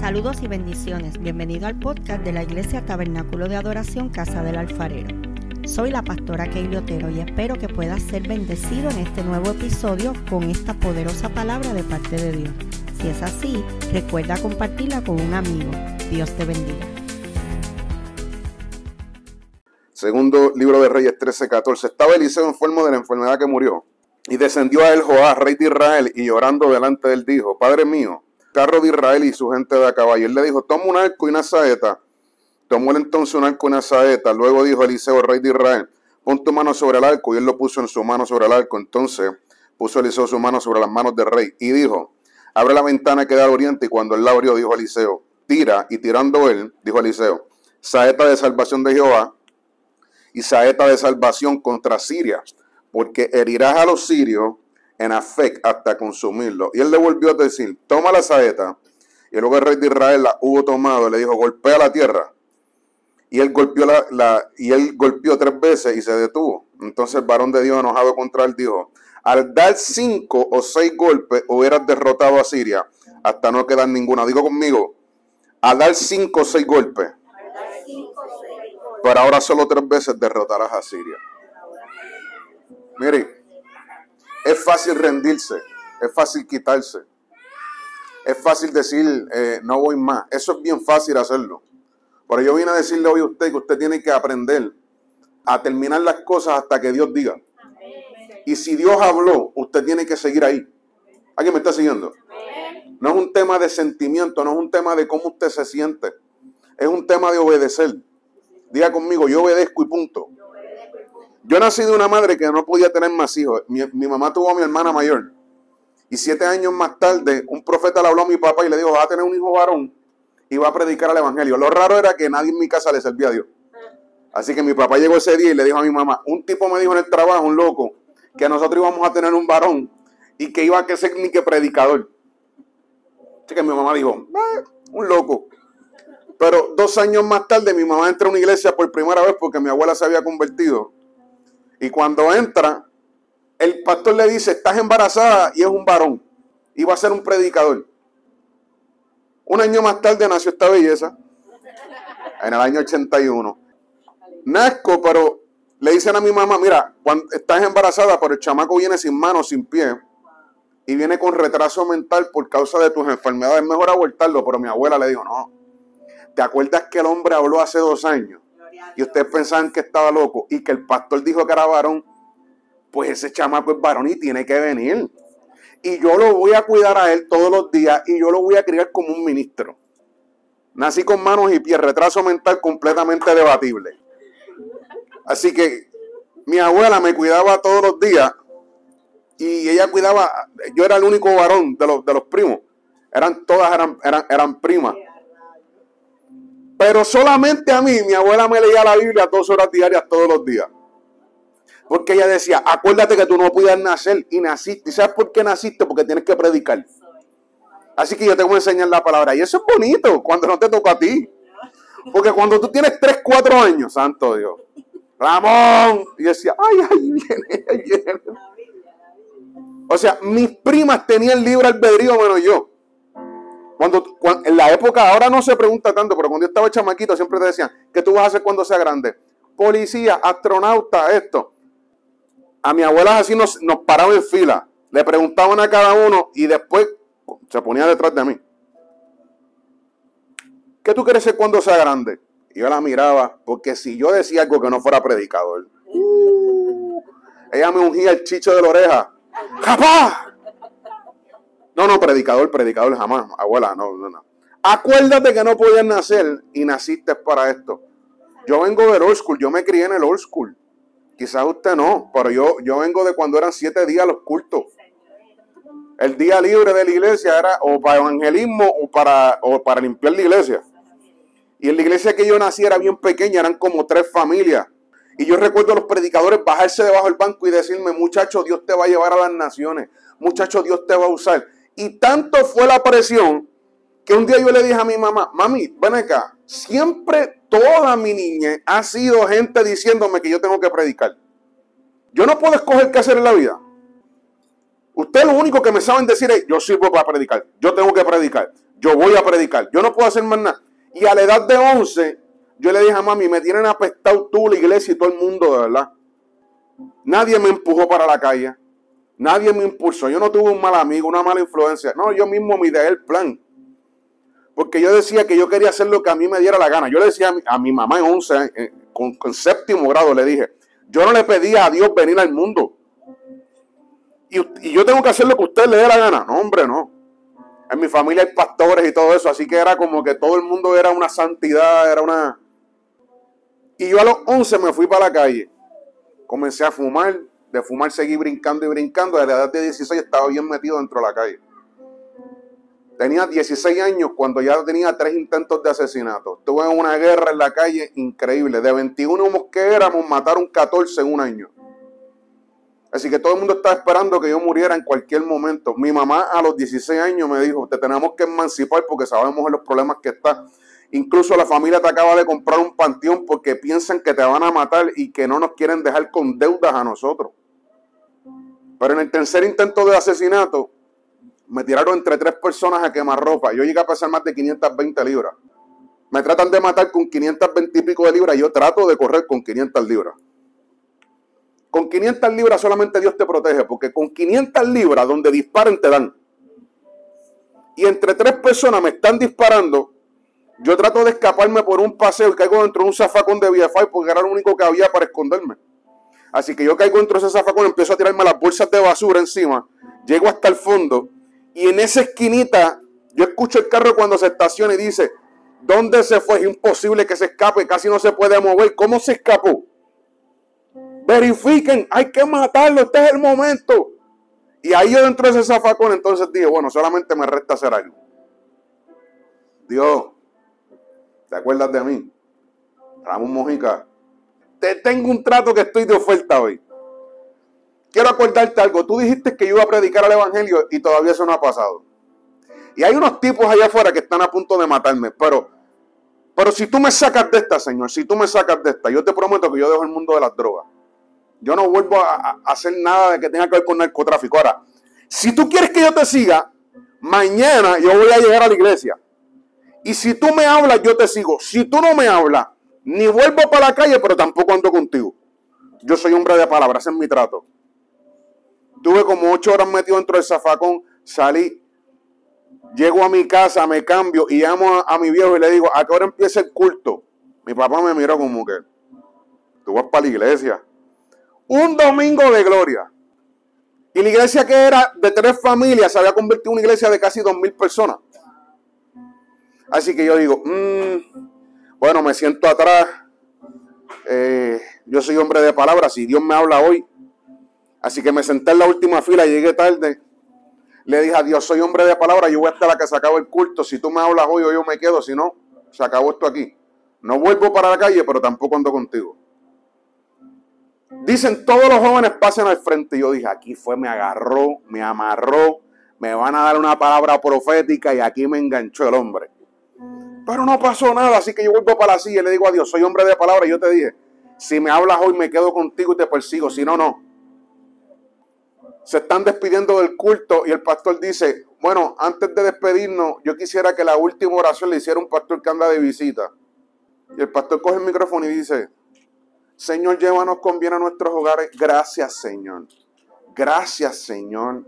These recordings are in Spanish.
Saludos y bendiciones. Bienvenido al podcast de la Iglesia Tabernáculo de Adoración Casa del Alfarero. Soy la pastora Keili Otero y espero que puedas ser bendecido en este nuevo episodio con esta poderosa palabra de parte de Dios. Si es así, recuerda compartirla con un amigo. Dios te bendiga. Segundo libro de Reyes 13:14. Estaba Eliseo enfermo de la enfermedad que murió. Y descendió a él Joás, rey de Israel, y llorando delante de él dijo, Padre mío, carro de Israel y su gente de a caballo. Él le dijo, toma un arco y una saeta. Tomó él entonces un arco y una saeta. Luego dijo Eliseo, rey de Israel, pon tu mano sobre el arco. Y él lo puso en su mano sobre el arco. Entonces puso Eliseo su mano sobre las manos del rey. Y dijo, abre la ventana que da al oriente. Y cuando él la abrió, dijo Eliseo, tira. Y tirando él, dijo Eliseo, saeta de salvación de Jehová y saeta de salvación contra Siria. Porque herirás a los sirios en Afec hasta consumirlo. Y él le volvió a decir, toma la saeta. Y luego el rey de Israel la hubo tomado le dijo, golpea la tierra. Y él golpeó la, y él golpeó tres veces y se detuvo. Entonces el varón de Dios enojado contra él dijo, al dar cinco o seis golpes hubieras derrotado a Siria hasta no quedar ninguna. Digo conmigo, al dar cinco o seis golpes, pero ahora solo tres veces derrotarás a Siria. Mire, es fácil rendirse, es fácil quitarse, es fácil decir eh, no voy más. Eso es bien fácil hacerlo. Pero yo vine a decirle hoy a usted que usted tiene que aprender a terminar las cosas hasta que Dios diga. Y si Dios habló, usted tiene que seguir ahí. ¿Alguien me está siguiendo? No es un tema de sentimiento, no es un tema de cómo usted se siente. Es un tema de obedecer. Diga conmigo, yo obedezco y punto. Yo nací de una madre que no podía tener más hijos. Mi, mamá tuvo a mi hermana mayor. Y siete años más tarde, un profeta le habló a mi papá y le dijo, va a tener un hijo varón y va a predicar el evangelio. Lo raro era que nadie en mi casa le servía a Dios. Así que mi papá llegó ese día y le dijo a mi mamá, un tipo me dijo en el trabajo, un loco, que nosotros íbamos a tener un varón y que iba a ser ni que predicador. Así que mi mamá dijo, eh, un loco. Pero dos años más tarde mi mamá entra a una iglesia por primera vez porque mi abuela se había convertido. Y cuando entra, el pastor le dice, estás embarazada y es un varón. Y va a ser un predicador. Un año más tarde nació esta belleza. En el año 81. Nazco, pero le dicen a mi mamá, mira, cuando estás embarazada, pero el chamaco viene sin manos, sin pie. Y viene con retraso mental por causa de tus enfermedades. Es mejor abortarlo, pero mi abuela le dijo, no. ¿Te acuerdas que el hombre habló hace dos años? Y ustedes pensaban que estaba loco y que el pastor dijo que era varón, pues ese chamaco es varón y tiene que venir. Y yo lo voy a cuidar a él todos los días y yo lo voy a criar como un ministro. Nací con manos y pies, retraso mental completamente debatible. Así que mi abuela me cuidaba todos los días y ella cuidaba, yo era el único varón de los, de los primos. Eran todas eran, eran, eran primas. Pero solamente a mí, mi abuela me leía la Biblia dos horas diarias todos los días. Porque ella decía, acuérdate que tú no puedes nacer y naciste. ¿Y sabes por qué naciste? Porque tienes que predicar. Así que yo te voy a enseñar la palabra. Y eso es bonito cuando no te toca a ti. Porque cuando tú tienes 3, 4 años, santo Dios, Ramón, y decía, ay, ay, viene, ahí viene. O sea, mis primas tenían libre albedrío menos yo. Cuando, en la época, ahora no se pregunta tanto, pero cuando yo estaba chamaquito siempre te decían, ¿qué tú vas a hacer cuando sea grande? Policía, astronauta, esto. A mi abuela así nos, nos paraba en fila, le preguntaban a cada uno y después se ponía detrás de mí. ¿Qué tú quieres ser cuando sea grande? Y yo la miraba, porque si yo decía algo que no fuera predicador, uh, ella me ungía el chicho de la oreja. ¡Capaz! No, no, predicador, predicador jamás, abuela, no, no, no. Acuérdate que no podías nacer y naciste para esto. Yo vengo del old school, yo me crié en el old school. Quizás usted no, pero yo, yo vengo de cuando eran siete días los cultos. El día libre de la iglesia era o para evangelismo o para, o para limpiar la iglesia. Y en la iglesia que yo nací era bien pequeña, eran como tres familias. Y yo recuerdo a los predicadores bajarse debajo del banco y decirme, muchacho, Dios te va a llevar a las naciones. Muchacho, Dios te va a usar. Y tanto fue la presión que un día yo le dije a mi mamá, mami, ven acá, siempre toda mi niña ha sido gente diciéndome que yo tengo que predicar. Yo no puedo escoger qué hacer en la vida. Ustedes lo único que me saben decir es, yo sirvo para predicar, yo tengo que predicar, Yo voy a predicar. Yo no puedo hacer más nada. Y a la edad de 11, yo le dije a mami, me tienen apestado tú, la iglesia y todo el mundo, de verdad. Nadie me empujó para la calle. Nadie me impulsó. Yo no tuve un mal amigo, una mala influencia. No, yo mismo me ideé el plan. Porque yo decía que yo quería hacer lo que a mí me diera la gana. Yo le decía a mi, mamá en 11, eh, con, con, séptimo grado, le dije, yo no le pedía a Dios venir al mundo. Y, y, yo tengo que hacer lo que usted le dé la gana. No, hombre, no. En mi familia hay pastores y todo eso, así que era como que todo el mundo era una santidad, era una... Y yo a los 11 me fui para la calle. Comencé a fumar, de fumar seguí brincando y brincando. A la edad de 16 estaba bien metido dentro de la calle. Tenía 16 años cuando ya tenía tres intentos de asesinato. Estuve en una guerra en la calle increíble. De 21 que éramos, mataron 14 en un año. Así que todo el mundo estaba esperando que yo muriera en cualquier momento. Mi mamá a los 16 años me dijo, te tenemos que emancipar porque sabemos los problemas que está. Incluso la familia te acaba de comprar un panteón porque piensan que te van a matar y que no nos quieren dejar con deudas a nosotros. Pero en el tercer intento de asesinato, me tiraron entre tres personas a quemar ropa. Yo llegué a pasar más de 520 libras. Me tratan de matar con 520 y pico de libras y yo trato de correr con 500 libras. Con 500 libras solamente Dios te protege, porque con 500 libras donde disparen te dan. Y entre tres personas me están disparando. Yo trato de escaparme por un paseo y caigo dentro de un zafacón de Wi-Fi porque era lo único que había para esconderme. Así que yo caigo dentro de ese zafacón, empiezo a tirarme las bolsas de basura encima, llego hasta el fondo y en esa esquinita, yo escucho el carro cuando se estaciona y dice, ¿dónde se fue? Es imposible que se escape, casi no se puede mover. ¿Cómo se escapó? Verifiquen, hay que matarlo, este es el momento. Y ahí yo dentro de ese zafacón entonces dije, bueno, solamente me resta hacer algo. Dios, ¿te acuerdas de mí? Ramón Mojica, te tengo un trato que estoy de oferta hoy quiero acordarte algo. Tú dijiste que yo iba a predicar el Evangelio y todavía eso no ha pasado. Y hay unos tipos allá afuera que están a punto de matarme. Pero, pero si tú me sacas de esta, Señor, si tú me sacas de esta, yo te prometo que yo dejo el mundo de las drogas. Yo no vuelvo a, hacer nada de que tenga que ver con narcotráfico. Ahora, si tú quieres que yo te siga, mañana yo voy a llegar a la iglesia. Y si tú me hablas, yo te sigo. Si tú no me hablas, ni vuelvo para la calle, pero tampoco ando contigo. Yo soy hombre de palabras, es mi trato. Tuve como ocho horas metido dentro del zafacón, salí, llego a mi casa, me cambio y llamo a, mi viejo y le digo, ¿a qué hora empieza el culto? Mi papá me miró como que, tú vas para la iglesia. Un domingo de gloria. Y la iglesia que era de tres familias se había convertido en una iglesia de casi dos mil personas. Así que yo digo, mm, bueno, me siento atrás. Eh, yo soy hombre de palabras. Si Dios me habla hoy, Así que me senté en la última fila, llegué tarde. Le dije a Dios, soy hombre de palabra, yo voy hasta la que se acabó el culto. Si tú me hablas hoy yo me quedo, si no, se acabó esto aquí. No vuelvo para la calle, pero tampoco ando contigo. Dicen todos los jóvenes pasen al frente. Y yo dije, aquí fue, me agarró, me amarró, me van a dar una palabra profética y aquí me enganchó el hombre. Pero no pasó nada, así que yo vuelvo para la silla y le digo a Dios, soy hombre de palabra. Yo te dije, si me hablas hoy me quedo contigo y te persigo, si no, no se están despidiendo del culto y el pastor dice, bueno, antes de despedirnos, yo quisiera que la última oración le hiciera un pastor que anda de visita. Y el pastor coge el micrófono y dice, Señor, llévanos con bien a nuestros hogares. Gracias, Señor. Gracias, Señor.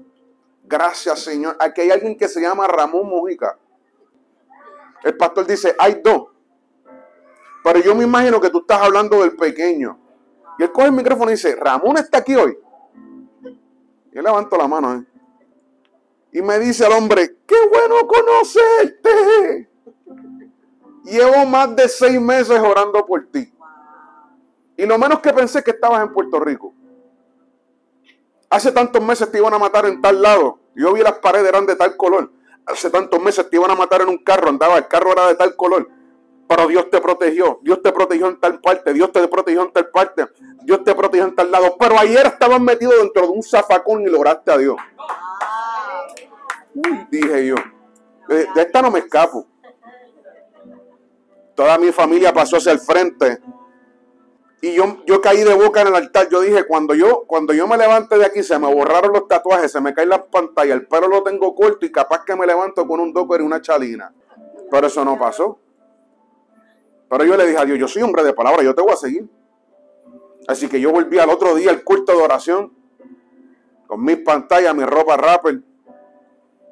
Gracias, Señor. Aquí hay alguien que se llama Ramón Mujica. El pastor dice, hay dos. Pero yo me imagino que tú estás hablando del pequeño. Y él coge el micrófono y dice, Ramón está aquí hoy. Yo levanto la mano. ¿eh? Y me dice el hombre, qué bueno conocerte. Llevo más de seis meses orando por ti. Y lo menos que pensé que estabas en Puerto Rico. Hace tantos meses te iban a matar en tal lado. Yo vi las paredes eran de tal color. Hace tantos meses te iban a matar en un carro. Andaba, el carro era de tal color. Pero Dios te protegió. Dios te protegió en tal parte. Dios te protegió en tal parte. Dios te protegió en tal lado. Pero ayer estabas metido dentro de un zafacón y lograste a Dios. dije yo. De, esta no me escapo. Toda mi familia pasó hacia el frente. Y yo, yo caí de boca en el altar. Yo dije, cuando yo, cuando yo me levante de aquí, se me borraron los tatuajes, se me caen las pantallas, el pelo lo tengo corto y capaz que me levanto con un docker y una chalina. Pero eso no pasó. Pero yo le dije a Dios, yo soy hombre de palabra, yo te voy a seguir. Así que yo volví al otro día al culto de oración, con mis pantallas, mi ropa rapper,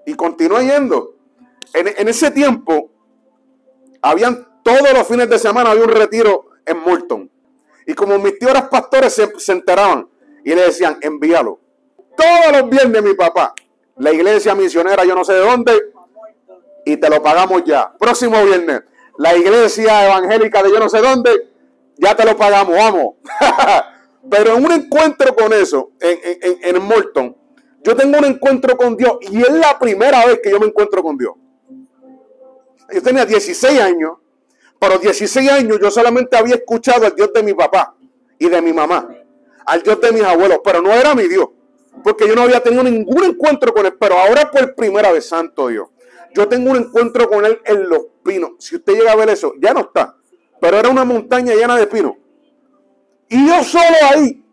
y continué yendo. En, en ese tiempo, habían todos los fines de semana, había un retiro en Morton. Y como mis tíos eran pastores, se, enteraban y le decían, envíalo. Todos los viernes, mi papá, la iglesia misionera, yo no sé de dónde, y te lo pagamos ya. Próximo viernes, la iglesia evangélica de yo no sé dónde, ya te lo pagamos, vamos. Pero en un encuentro con eso, en, en, en Morton, yo tengo un encuentro con Dios y es la primera vez que yo me encuentro con Dios. Yo tenía 16 años pero 16 años yo solamente había escuchado al Dios de mi papá y de mi mamá, al Dios de mis abuelos, pero no era mi Dios, porque yo no había tenido ningún encuentro con él, pero ahora por primera vez, santo Dios, yo tengo un encuentro con él en los pinos. Si usted llega a ver eso, ya no está, pero era una montaña llena de pinos. Y yo solo ahí,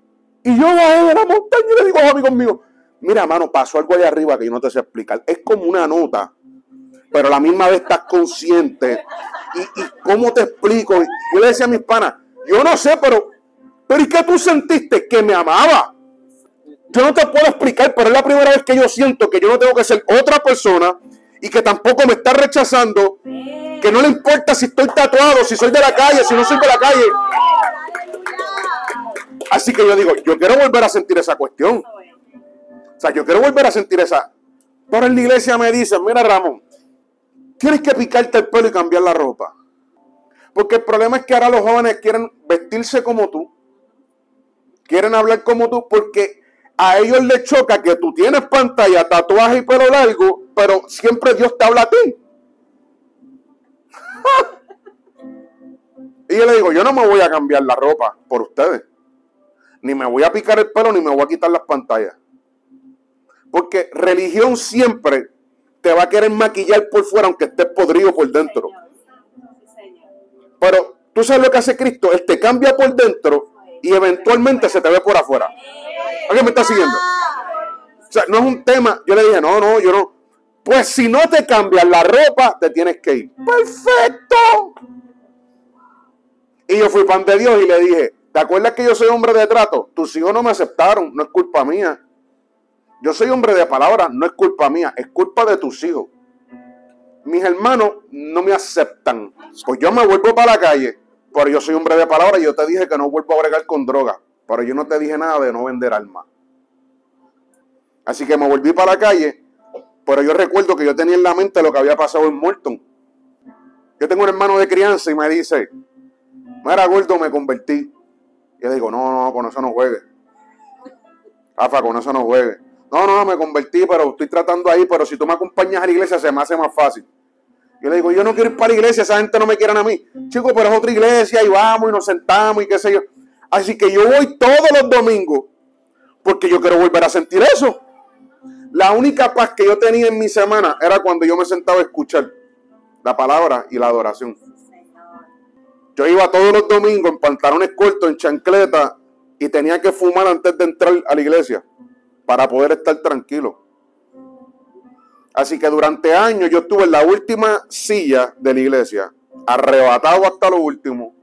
y yo bajé de la montaña y le digo a amigos míos, mira, mano, pasó algo allá arriba que yo no te sé explicar. Es como una nota pero a la misma vez estás consciente. ¿Y, cómo te explico? Yo le decía a mis panas, yo no sé, pero, pero ¿y qué tú sentiste? Que me amaba. Yo no te puedo explicar, pero es la primera vez que yo siento que yo no tengo que ser otra persona y que tampoco me está rechazando, que no le importa si estoy tatuado, si soy de la calle, si no soy de la calle. Así que yo digo, yo quiero volver a sentir esa cuestión. O sea, yo quiero volver a sentir esa. Pero en la iglesia me dicen, mira Ramón, Tienes que picarte el pelo y cambiar la ropa. Porque el problema es que ahora los jóvenes quieren vestirse como tú. Quieren hablar como tú porque a ellos les choca que tú tienes pantalla, tatuaje y pelo largo, pero siempre Dios te habla a ti. y yo le digo, yo no me voy a cambiar la ropa por ustedes. Ni me voy a picar el pelo, ni me voy a quitar las pantallas. Porque religión siempre te va a querer maquillar por fuera aunque estés podrido por dentro. Pero tú sabes lo que hace Cristo, Él te cambia por dentro y eventualmente se te ve por afuera. ¿Alguien me está siguiendo? O sea, no es un tema. Yo le dije, no, no, yo no. Pues si no te cambias la ropa, te tienes que ir. Perfecto. Y yo fui pan de Dios y le dije, ¿te acuerdas que yo soy hombre de trato? Tus hijos no me aceptaron, no es culpa mía. Yo soy hombre de palabra, no es culpa mía, es culpa de tus hijos. Mis hermanos no me aceptan. Pues yo me vuelvo para la calle, pero yo soy hombre de palabra y yo te dije que no vuelvo a bregar con droga. Pero yo no te dije nada de no vender alma. Así que me volví para la calle, pero yo recuerdo que yo tenía en la mente lo que había pasado en Morton. Yo tengo un hermano de crianza y me dice, mira gordo, me convertí. Y yo digo, no, no, con eso no juegue. Rafa, con eso no juegue. No, no, me convertí, pero estoy tratando ahí, pero si tú me acompañas a la iglesia se me hace más fácil. Yo le digo, yo no quiero ir para la iglesia, esa gente no me quiere a mí. Chico, pero es otra iglesia y vamos y nos sentamos y qué sé yo. Así que yo voy todos los domingos porque yo quiero volver a sentir eso. La única paz que yo tenía en mi semana era cuando yo me sentaba a escuchar la palabra y la adoración. Yo iba todos los domingos en pantalones cortos, en chancleta y tenía que fumar antes de entrar a la iglesia para poder estar tranquilo. Así que durante años yo estuve en la última silla de la iglesia, arrebatado hasta lo último.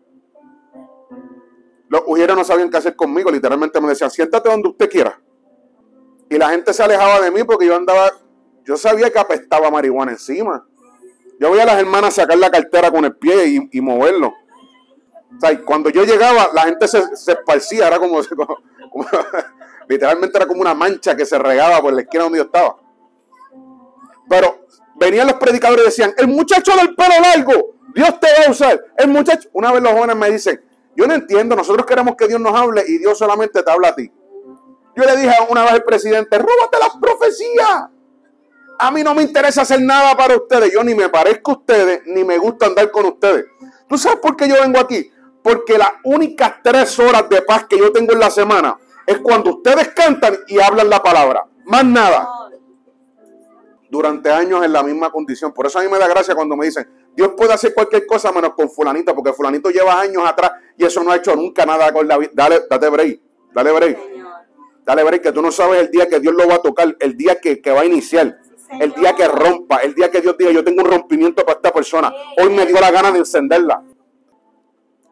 Los ujieres no sabían qué hacer conmigo, literalmente me decían, siéntate donde usted quiera. Y la gente se alejaba de mí porque yo andaba, yo sabía que apestaba marihuana encima. Yo veía a las hermanas sacar la cartera con el pie y, moverlo. O sea, cuando yo llegaba, la gente se, esparcía, era como, como Literalmente era como una mancha que se regaba por la esquina donde yo estaba. Pero venían los predicadores y decían, el muchacho del pelo largo, Dios te va a usar. El muchacho, una vez los jóvenes me dicen, yo no entiendo, nosotros queremos que Dios nos hable y Dios solamente te habla a ti. Yo le dije una vez al presidente, róbate las profecías. A mí no me interesa hacer nada para ustedes. Yo ni me parezco a ustedes, ni me gusta andar con ustedes. ¿Tú sabes por qué yo vengo aquí? Porque las únicas tres horas de paz que yo tengo en la semana es cuando ustedes cantan y hablan la palabra. Más nada. durante años en la misma condición. Por eso a mí me da gracia cuando me dicen, Dios puede hacer cualquier cosa menos con fulanito, porque fulanito lleva años atrás y eso no ha hecho nunca nada con la vida. Dale, date break, dale break. Dale break, que tú no sabes el día que Dios lo va a tocar, el día que, que va a iniciar, el día que rompa, el día que Dios diga, yo tengo un rompimiento para esta persona. Hoy me dio la gana de encenderla.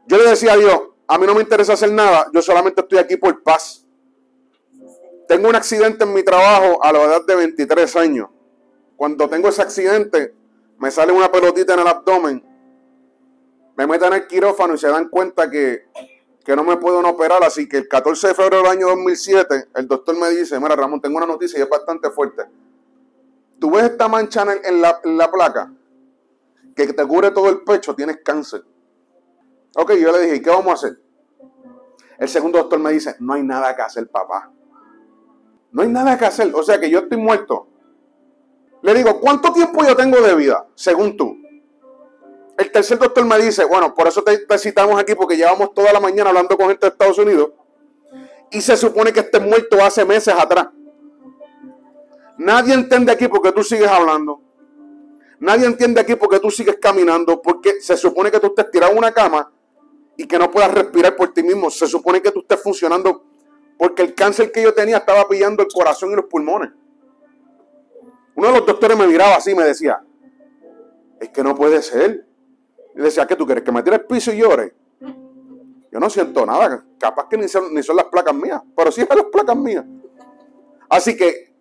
Yo le decía a Dios, a mí no me interesa hacer nada, yo solamente estoy aquí por paz. Tengo un accidente en mi trabajo a la edad de 23 años. Cuando tengo ese accidente, me sale una pelotita en el abdomen, me meten en el quirófano y se dan cuenta que, que no me pueden operar. Así que el 14 de febrero del año 2007, el doctor me dice, mira Ramón, tengo una noticia y es bastante fuerte. ¿Tú ves esta mancha en, la, en la placa? Que te cubre todo el pecho, tienes cáncer. Ok, yo le dije, ¿y qué vamos a hacer? El segundo doctor me dice, no hay nada que hacer, papá. No hay nada que hacer. O sea que yo estoy muerto. Le digo, ¿cuánto tiempo yo tengo de vida, según tú? El tercer doctor me dice, bueno, por eso te, citamos aquí, porque llevamos toda la mañana hablando con gente de Estados Unidos. Y se supone que estés muerto hace meses atrás. Nadie entiende aquí porque tú sigues hablando. Nadie entiende aquí porque tú sigues caminando, porque se supone que tú estés tirado en una cama y que no puedas respirar por ti mismo. Se supone que tú estés funcionando porque el cáncer que yo tenía estaba pillando el corazón y los pulmones. Uno de los doctores me miraba así y me decía, es que no puede ser. Y decía, ¿qué tú quieres? ¿Que me tire el piso y llore? Yo no siento nada. Capaz que ni son, ni son las placas mías, pero sí son las placas mías. Así que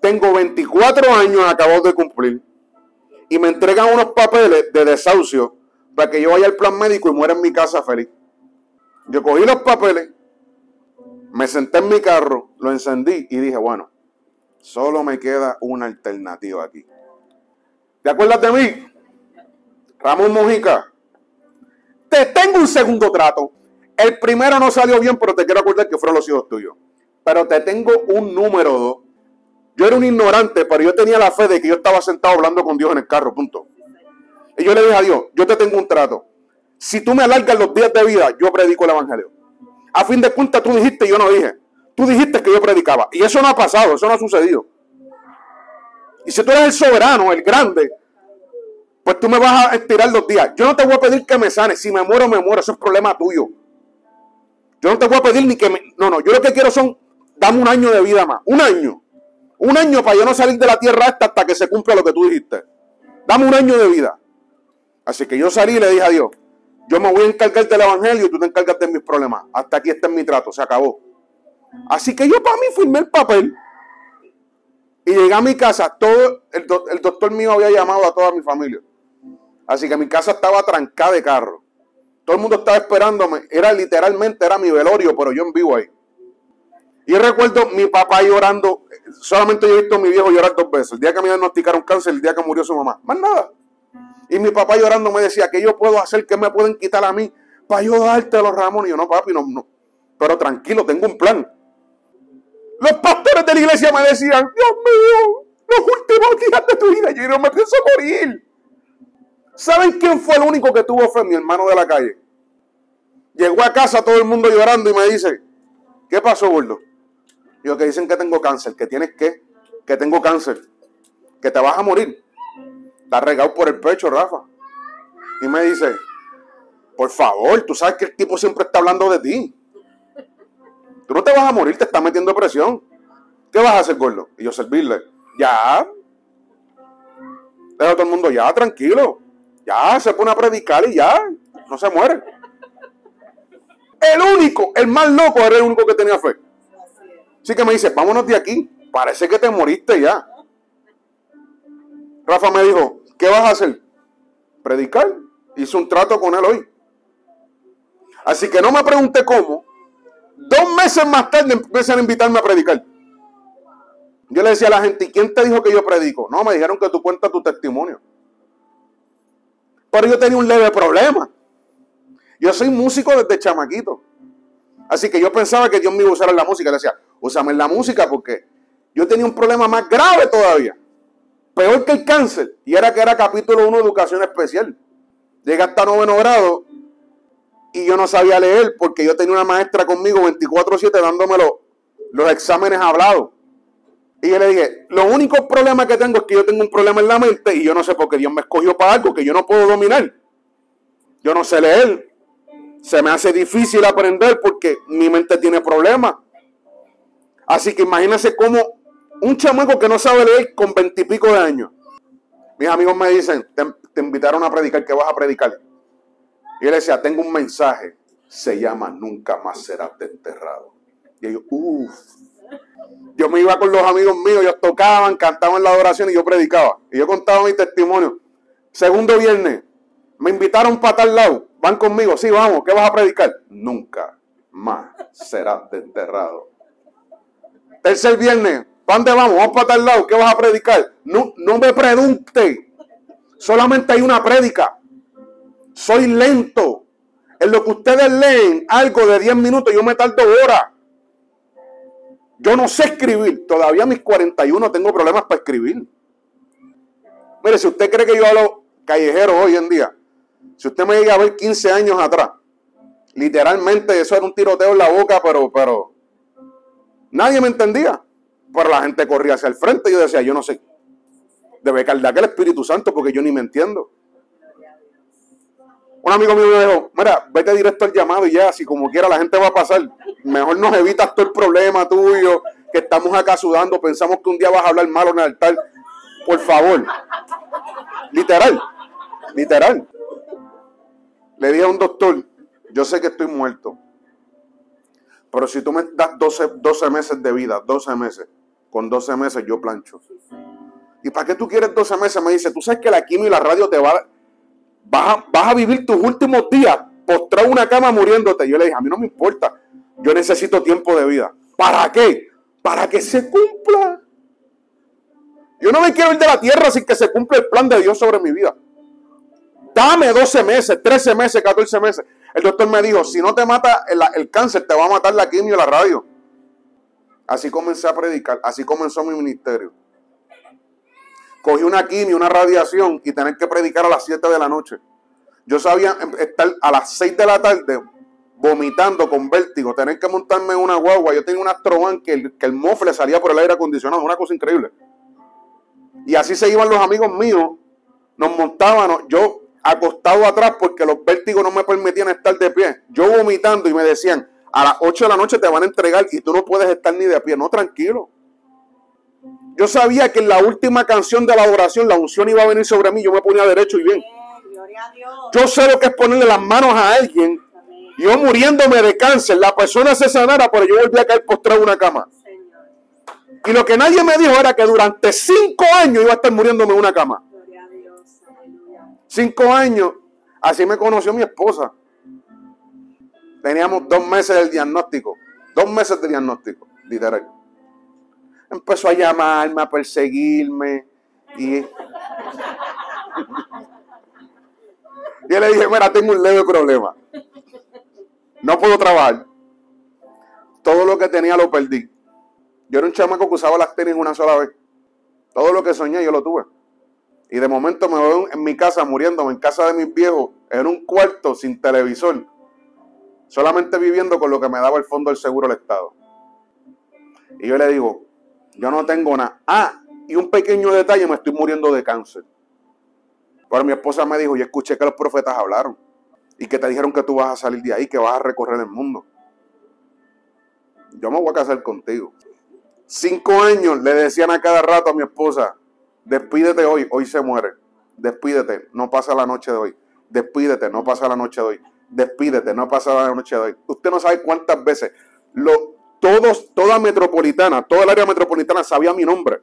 tengo 24 años acabo de cumplir y me entregan unos papeles de desahucio para que yo vaya al plan médico y muera en mi casa feliz. Yo cogí los papeles, me senté en mi carro, lo encendí y dije, bueno, solo me queda una alternativa aquí. ¿Te acuerdas de mí? Ramón Mojica. Te tengo un segundo trato. El primero no salió bien, pero te quiero acordar que fueron los hijos tuyos. Pero te tengo un número dos. Yo era un ignorante, pero yo tenía la fe de que yo estaba sentado hablando con Dios en el carro, punto. Y yo le dije a Dios, yo te tengo un trato. Si tú me alargas los días de vida, yo predico el Evangelio. A fin de cuentas, tú dijiste, yo no dije. Tú dijiste que yo predicaba. Y eso no ha pasado, eso no ha sucedido. Y si tú eres el soberano, el grande, pues tú me vas a estirar los días. Yo no te voy a pedir que me sanes. Si me muero, me muero. Eso es problema tuyo. Yo no te voy a pedir ni que me... No, no. Yo lo que quiero son... Dame un año de vida más. Un año. Un año para yo no salir de la tierra esta hasta que se cumpla lo que tú dijiste. Dame un año de vida. Así que yo salí y le dije a Dios, yo me voy a encargar del evangelio y tú te encargas de mis problemas. Hasta aquí está mi trato, se acabó. Así que yo para mí firmé el papel y llegué a mi casa. Todo el, el doctor mío había llamado a toda mi familia. Así que mi casa estaba trancada de carro. Todo el mundo estaba esperándome. Era literalmente, era mi velorio, pero yo en vivo ahí. Y recuerdo mi papá llorando, solamente yo he visto a mi viejo llorar dos veces, el día que me diagnosticaron cáncer, el día que murió su mamá, más nada. Y mi papá llorando me decía, ¿qué yo puedo hacer? ¿Qué me pueden quitar a mí para yo darte los Ramón? Y yo, no, papi, no, no. Pero tranquilo, tengo un plan. Los pastores de la iglesia me decían, Dios mío, los últimos días de tu vida, yo no me pienso morir. ¿Saben quién fue el único que tuvo fe? Mi hermano de la calle. Llegó a casa todo el mundo llorando y me dice, ¿qué pasó, gordo? Yo que dicen que tengo cáncer, que tienes que, que tengo cáncer, que te vas a morir. Está regado por el pecho, Rafa. Y me dice, por favor, tú sabes que el tipo siempre está hablando de ti. Tú no te vas a morir, te está metiendo presión. ¿Qué vas a hacer, gordo? Y yo servirle. Ya. Deja a todo el mundo, ya, tranquilo. Ya, se pone a predicar y ya. No se muere. El único, el más loco era el único que tenía fe. Así que me dice, vámonos de aquí. Parece que te moriste ya. Rafa me dijo, ¿qué vas a hacer? Predicar. Hice un trato con él hoy. Así que no me pregunte cómo. Dos meses más tarde empiezan a invitarme a predicar. Yo le decía a la gente, ¿y quién te dijo que yo predico? No, me dijeron que tú cuentas tu testimonio. Pero yo tenía un leve problema. Yo soy músico desde chamaquito. Así que yo pensaba que Dios me iba a usar en la música. Le decía, úsame en la música porque yo tenía un problema más grave todavía. Peor que el cáncer. Y era que era capítulo 1 de educación especial. Llegué hasta noveno grado y yo no sabía leer porque yo tenía una maestra conmigo 24-7 dándome los, exámenes hablados. Y yo le dije, lo único problema que tengo es que yo tengo un problema en la mente y yo no sé por qué Dios me escogió para algo que yo no puedo dominar. Yo no sé leer. Se me hace difícil aprender porque mi mente tiene problemas. Así que imagínense cómo un chamaco que no sabe leer con veintipico de años. Mis amigos me dicen, te, invitaron a predicar, ¿qué vas a predicar? Y él decía, tengo un mensaje, se llama Nunca más serás desterrado. Y yo, uff. Yo me iba con los amigos míos, ellos tocaban, cantaban la adoración y yo predicaba. Y yo contaba mi testimonio. Segundo viernes, me invitaron para tal lado. Van conmigo, sí, vamos, ¿qué vas a predicar? Nunca más serás desterrado. Tercer viernes, dónde vamos? Vamos para tal lado, ¿qué vas a predicar? No, no me pregunte. Solamente hay una prédica. Soy lento. En lo que ustedes leen algo de 10 minutos, yo me tardo horas. Yo no sé escribir. Todavía a mis 41 tengo problemas para escribir. Mire, si usted cree que yo hablo callejero hoy en día, si usted me llega a ver 15 años atrás, literalmente eso era un tiroteo en la boca, pero, pero nadie me entendía. Pero la gente corría hacia el frente y yo decía, yo no sé. Debe cargar el Espíritu Santo porque yo ni me entiendo. Un amigo mío me dijo, mira, vete directo al llamado y ya, si como quiera la gente va a pasar. Mejor nos evitas todo el problema tuyo, que estamos acá sudando, pensamos que un día vas a hablar malo en el altar. Por favor. Literal. Literal. Le dije a un doctor, yo sé que estoy muerto, pero si tú me das 12, 12 meses de vida, 12 meses, con 12 meses yo plancho. ¿Y para qué tú quieres 12 meses? Me dice, tú sabes que la quimio y la radio te va, vas a, a vivir tus últimos días postrado en una cama muriéndote. Yo le dije, a mí no me importa, yo necesito tiempo de vida. ¿Para qué? Para que se cumpla. Yo no me quiero ir de la tierra sin que se cumpla el plan de Dios sobre mi vida. Dame 12 meses, 13 meses, 14 meses. El doctor me dijo, si no te mata el, cáncer, te va a matar la quimio y la radio. Así comencé a predicar, así comenzó mi ministerio. Cogí una quimio, una radiación y tener que predicar a las 7 de la noche. Yo sabía estar a las 6 de la tarde vomitando con vértigo, tener que montarme en una guagua. Yo tenía un astroban que el, que el mofle salía por el aire acondicionado, una cosa increíble. Y así se iban los amigos míos, nos montaban, yo acostado atrás porque los vértigos no me permitían estar de pie. Yo vomitando y me decían, a las 8 de la noche te van a entregar y tú no puedes estar ni de pie. No, tranquilo. Yo sabía que en la última canción de la adoración la unción iba a venir sobre mí. Yo me ponía derecho y bien. Yo sé lo que es ponerle las manos a alguien. Yo muriéndome de cáncer, la persona se sanara, pero yo volví a caer postrado en una cama. Y lo que nadie me dijo era que durante cinco años iba a estar muriéndome en una cama. Cinco años. Así me conoció mi esposa. Teníamos dos meses del diagnóstico. Dos meses de diagnóstico, literal. Empezó a llamarme, a perseguirme. Y, y yo le dije, mira, tengo un leve problema. No puedo trabajar. Todo lo que tenía lo perdí. Yo era un chamaco que usaba las tenis una sola vez. Todo lo que soñé yo lo tuve. Y de momento me veo en mi casa muriéndome, en casa de mis viejos, en un cuarto sin televisor, solamente viviendo con lo que me daba el fondo del seguro del Estado. Y yo le digo, yo no tengo nada. Ah, y un pequeño detalle, me estoy muriendo de cáncer. Pero mi esposa me dijo, yo escuché que los profetas hablaron y que te dijeron que tú vas a salir de ahí, que vas a recorrer el mundo. Yo me voy a casar contigo. Cinco años le decían a cada rato a mi esposa, Despídete hoy, hoy se muere. Despídete, no pasa la noche de hoy. Despídete, no pasa la noche de hoy. Despídete, no pasa la noche de hoy. Usted no sabe cuántas veces lo, todos, toda metropolitana, toda el área metropolitana sabía mi nombre.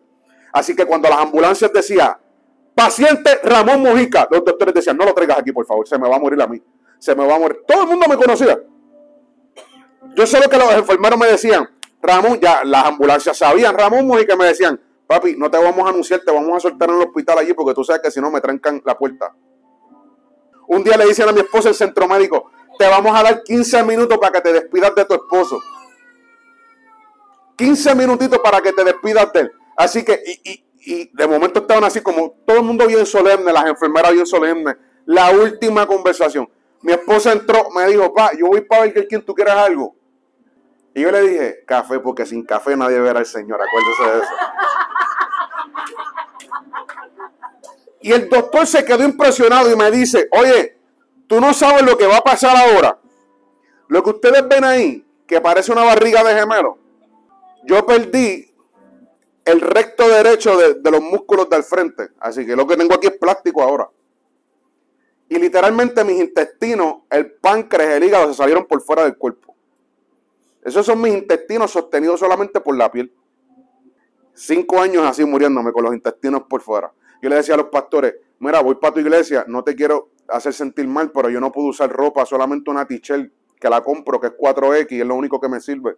Así que cuando las ambulancias decían, paciente Ramón Mojica, los doctores decían, no lo traigas aquí, por favor, se me va a morir a mí. Se me va a morir. Todo el mundo me conocía. Yo sé lo que los enfermeros me decían, Ramón, ya las ambulancias sabían, Ramón Mojica me decían, papi, no te vamos a anunciar, te vamos a soltar en el hospital allí porque tú sabes que si no me trancan la puerta. Un día le dicen a mi esposa el centro médico, te vamos a dar 15 minutos para que te despidas de tu esposo. 15 minutitos para que te despidas de él. Así que, y, de momento estaban así como todo el mundo bien solemne, las enfermeras bien solemnes. La última conversación. Mi esposa entró, me dijo, pa, yo voy para ver quien tú quieras algo. Y yo le dije, café, porque sin café nadie verá al Señor, acuérdese de eso. Y el doctor se quedó impresionado y me dice, oye, tú no sabes lo que va a pasar ahora. Lo que ustedes ven ahí, que parece una barriga de gemelo, yo perdí el recto derecho de, de los músculos del frente. Así que lo que tengo aquí es plástico ahora. Y literalmente mis intestinos, el páncreas, el hígado se salieron por fuera del cuerpo. Esos son mis intestinos sostenidos solamente por la piel. Cinco años así muriéndome con los intestinos por fuera. Yo le decía a los pastores, mira, voy para tu iglesia, no te quiero hacer sentir mal, pero yo no puedo usar ropa, solamente una t-shirt que la compro, que es 4X, es lo único que me sirve.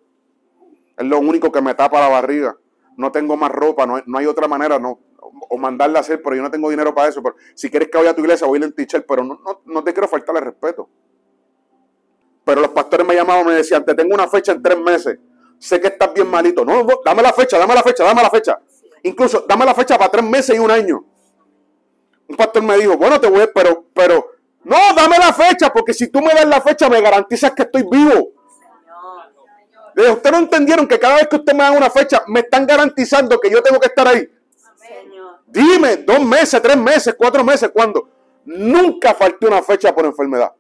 Es lo único que me tapa la barriga. No tengo más ropa, no hay, no hay otra manera, no, o mandarla a hacer, pero yo no tengo dinero para eso. Pero si quieres que vaya a tu iglesia, voy a ir en t-shirt, pero no, no, no te quiero faltarle respeto. Pero los pastores me llamaban me decían, te tengo una fecha en tres meses. Sé que estás bien malito. No, dame la fecha, dame la fecha, dame la fecha. Incluso, dame la fecha para tres meses y un año. Un pastor me dijo, bueno, te voy, pero, pero, no, dame la fecha, porque si tú me das la fecha, me garantizas que estoy vivo. Ustedes no entendieron que cada vez que usted me da una fecha, me están garantizando que yo tengo que estar ahí. Dime, dos meses, tres meses, cuatro meses, ¿cuándo? Nunca falté una fecha por enfermedad.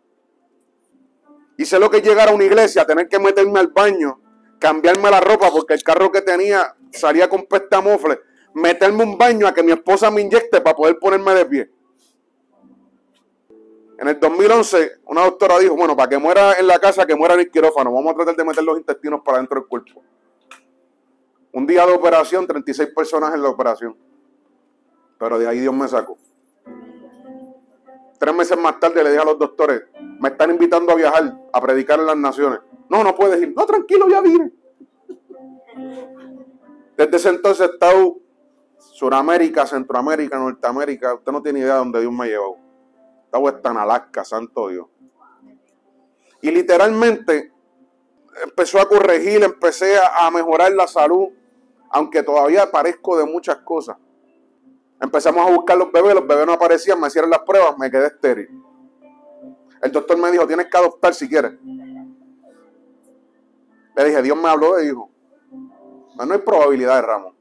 Y sé lo que es llegar a una iglesia, tener que meterme al baño, cambiarme la ropa porque el carro que tenía salía con pestamofle, meterme un baño a que mi esposa me inyecte para poder ponerme de pie. En el 2011, una doctora dijo, bueno, para que muera en la casa, que muera en el quirófano, vamos a tratar de meter los intestinos para dentro del cuerpo. Un día de operación, 36 personas en la operación. Pero de ahí Dios me sacó. Tres meses más tarde le dije a los doctores, me están invitando a viajar, a predicar en las naciones. No, no puedes ir. No, tranquilo, ya vine. Desde ese entonces he estado Suramérica, Centroamérica, Norteamérica. Usted no tiene idea de dónde Dios me llevado. Estaba hasta en Alaska, santo Dios. Y literalmente empezó a corregir, empecé a mejorar la salud, aunque todavía parezco de muchas cosas. Empezamos a buscar los bebés, los bebés no aparecían, me hicieron las pruebas, me quedé estéril. El doctor me dijo, tienes que adoptar si quieres. Le dije, Dios me habló de hijo. No, hay probabilidad de Ramón.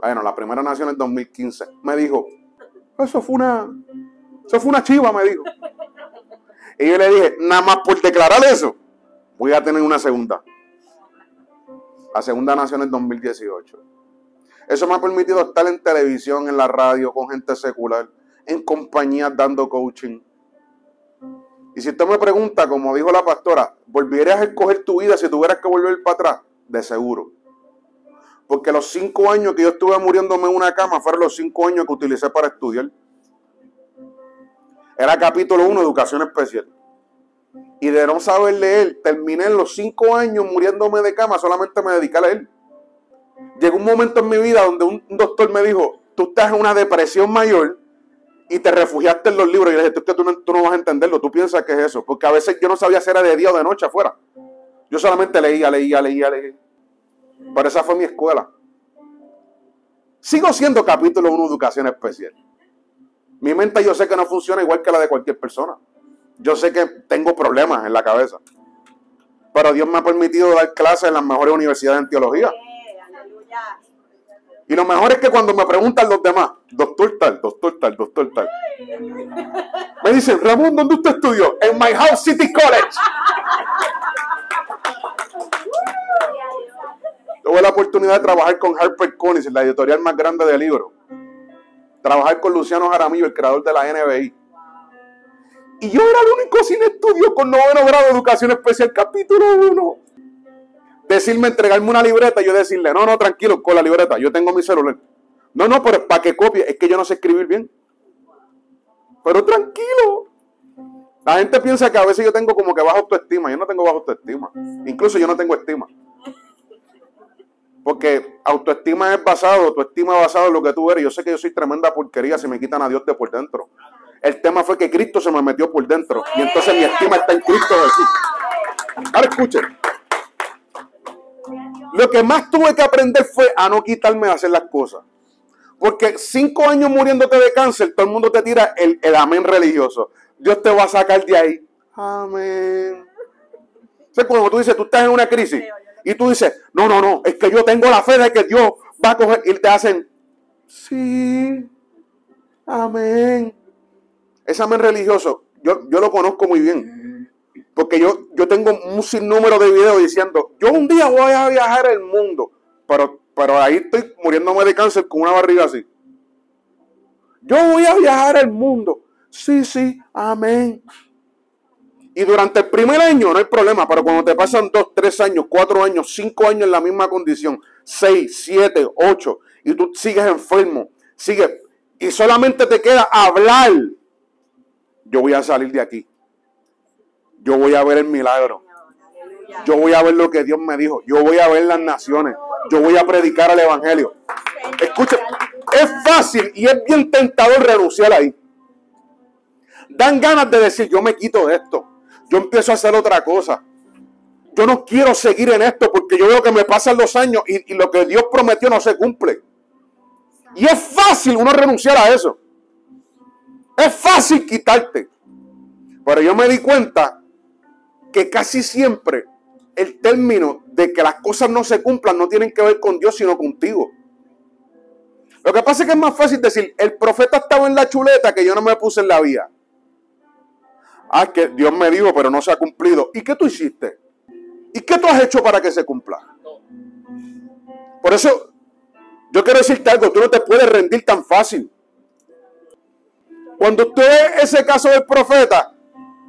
Bueno, la primera nación en 2015. Me dijo, eso fue una, eso fue una chiva, me dijo. Y yo le dije, nada más por declarar eso, voy a tener una segunda. La segunda nación en 2018. Eso me ha permitido estar en televisión, en la radio, con gente secular, en compañías dando coaching. Y si usted me pregunta, como dijo la pastora, ¿volverías a escoger tu vida si tuvieras que volver para atrás? De seguro. Porque los cinco años que yo estuve muriéndome en una cama fueron los cinco años que utilicé para estudiar. Era capítulo 1, educación especial. Y de no saber leer, terminé los cinco años muriéndome de cama, solamente me dediqué a leer. Llegó un momento en mi vida donde un doctor me dijo, tú estás en una depresión mayor y te refugiaste en los libros. Y le dije, tú, no, tú no vas a entenderlo, tú piensas que es eso. Porque a veces yo no sabía si era de día o de noche afuera. Yo solamente leía, leía, leía, leía. Pero esa fue mi escuela. Sigo siendo capítulo 1 de educación especial. Mi mente yo sé que no funciona igual que la de cualquier persona. Yo sé que tengo problemas en la cabeza. Pero Dios me ha permitido dar clases en las mejores universidades en teología. Y lo mejor es que cuando me preguntan los demás, doctor tal, doctor tal, doctor tal, me dicen, Ramón, ¿dónde usted estudió? En My House City College. Tuve la oportunidad de trabajar con Harper Collins, la editorial más grande del libro. Trabajar con Luciano Jaramillo, el creador de la NBI. Y yo era el único sin estudio con noveno grado de educación especial, capítulo 1 decirme entregarme una libreta yo decirle, no, no, tranquilo, con la libreta, yo tengo mi celular. No, no, pero para que copie, es que yo no sé escribir bien. Pero tranquilo. La gente piensa que a veces yo tengo como que bajo autoestima. Yo no tengo bajo autoestima. Incluso yo no tengo estima. Porque autoestima es basado, autoestima es basado en lo que tú eres. Yo sé que yo soy tremenda porquería si me quitan a Dios de por dentro. El tema fue que Cristo se me metió por dentro. Y entonces mi estima está en Cristo Jesús. Ahora escuchen. Lo que más tuve que aprender fue a no quitarme de hacer las cosas. Porque cinco años muriéndote de cáncer, todo el mundo te tira el, amén religioso. Dios te va a sacar de ahí. Amén. O cuando tú dices, tú estás en una crisis y tú dices, no, no, no, es que yo tengo la fe de que Dios va a coger y te hacen, sí, amén. Ese amén religioso, yo, yo lo conozco muy bien. Porque yo, yo tengo un sinnúmero de videos diciendo, yo un día voy a viajar el mundo, pero, pero ahí estoy muriéndome de cáncer con una barriga así. Yo voy a viajar el mundo. Sí, sí, amén. Y durante el primer año no hay problema, pero cuando te pasan dos, tres años, cuatro años, cinco años en la misma condición, seis, siete, ocho, y tú sigues enfermo, sigues, y solamente te queda hablar, yo voy a salir de aquí. Yo voy a ver el milagro. Yo voy a ver lo que Dios me dijo. Yo voy a ver las naciones. Yo voy a predicar el Evangelio. Escucha, es fácil y es bien tentador renunciar ahí. Dan ganas de decir, yo me quito de esto. Yo empiezo a hacer otra cosa. Yo no quiero seguir en esto porque yo veo que me pasan los años y, lo que Dios prometió no se cumple. Y es fácil uno renunciar a eso. Es fácil quitarte. Pero yo me di cuenta que casi siempre el término de que las cosas no se cumplan no tienen que ver con Dios, sino contigo. Lo que pasa es que es más fácil decir, el profeta estaba en la chuleta que yo no me puse en la vía. Ah, que Dios me dijo, pero no se ha cumplido. ¿Y qué tú hiciste? ¿Y qué tú has hecho para que se cumpla? Por eso, yo quiero decirte algo, tú no te puedes rendir tan fácil. Cuando usted ve ese caso del profeta,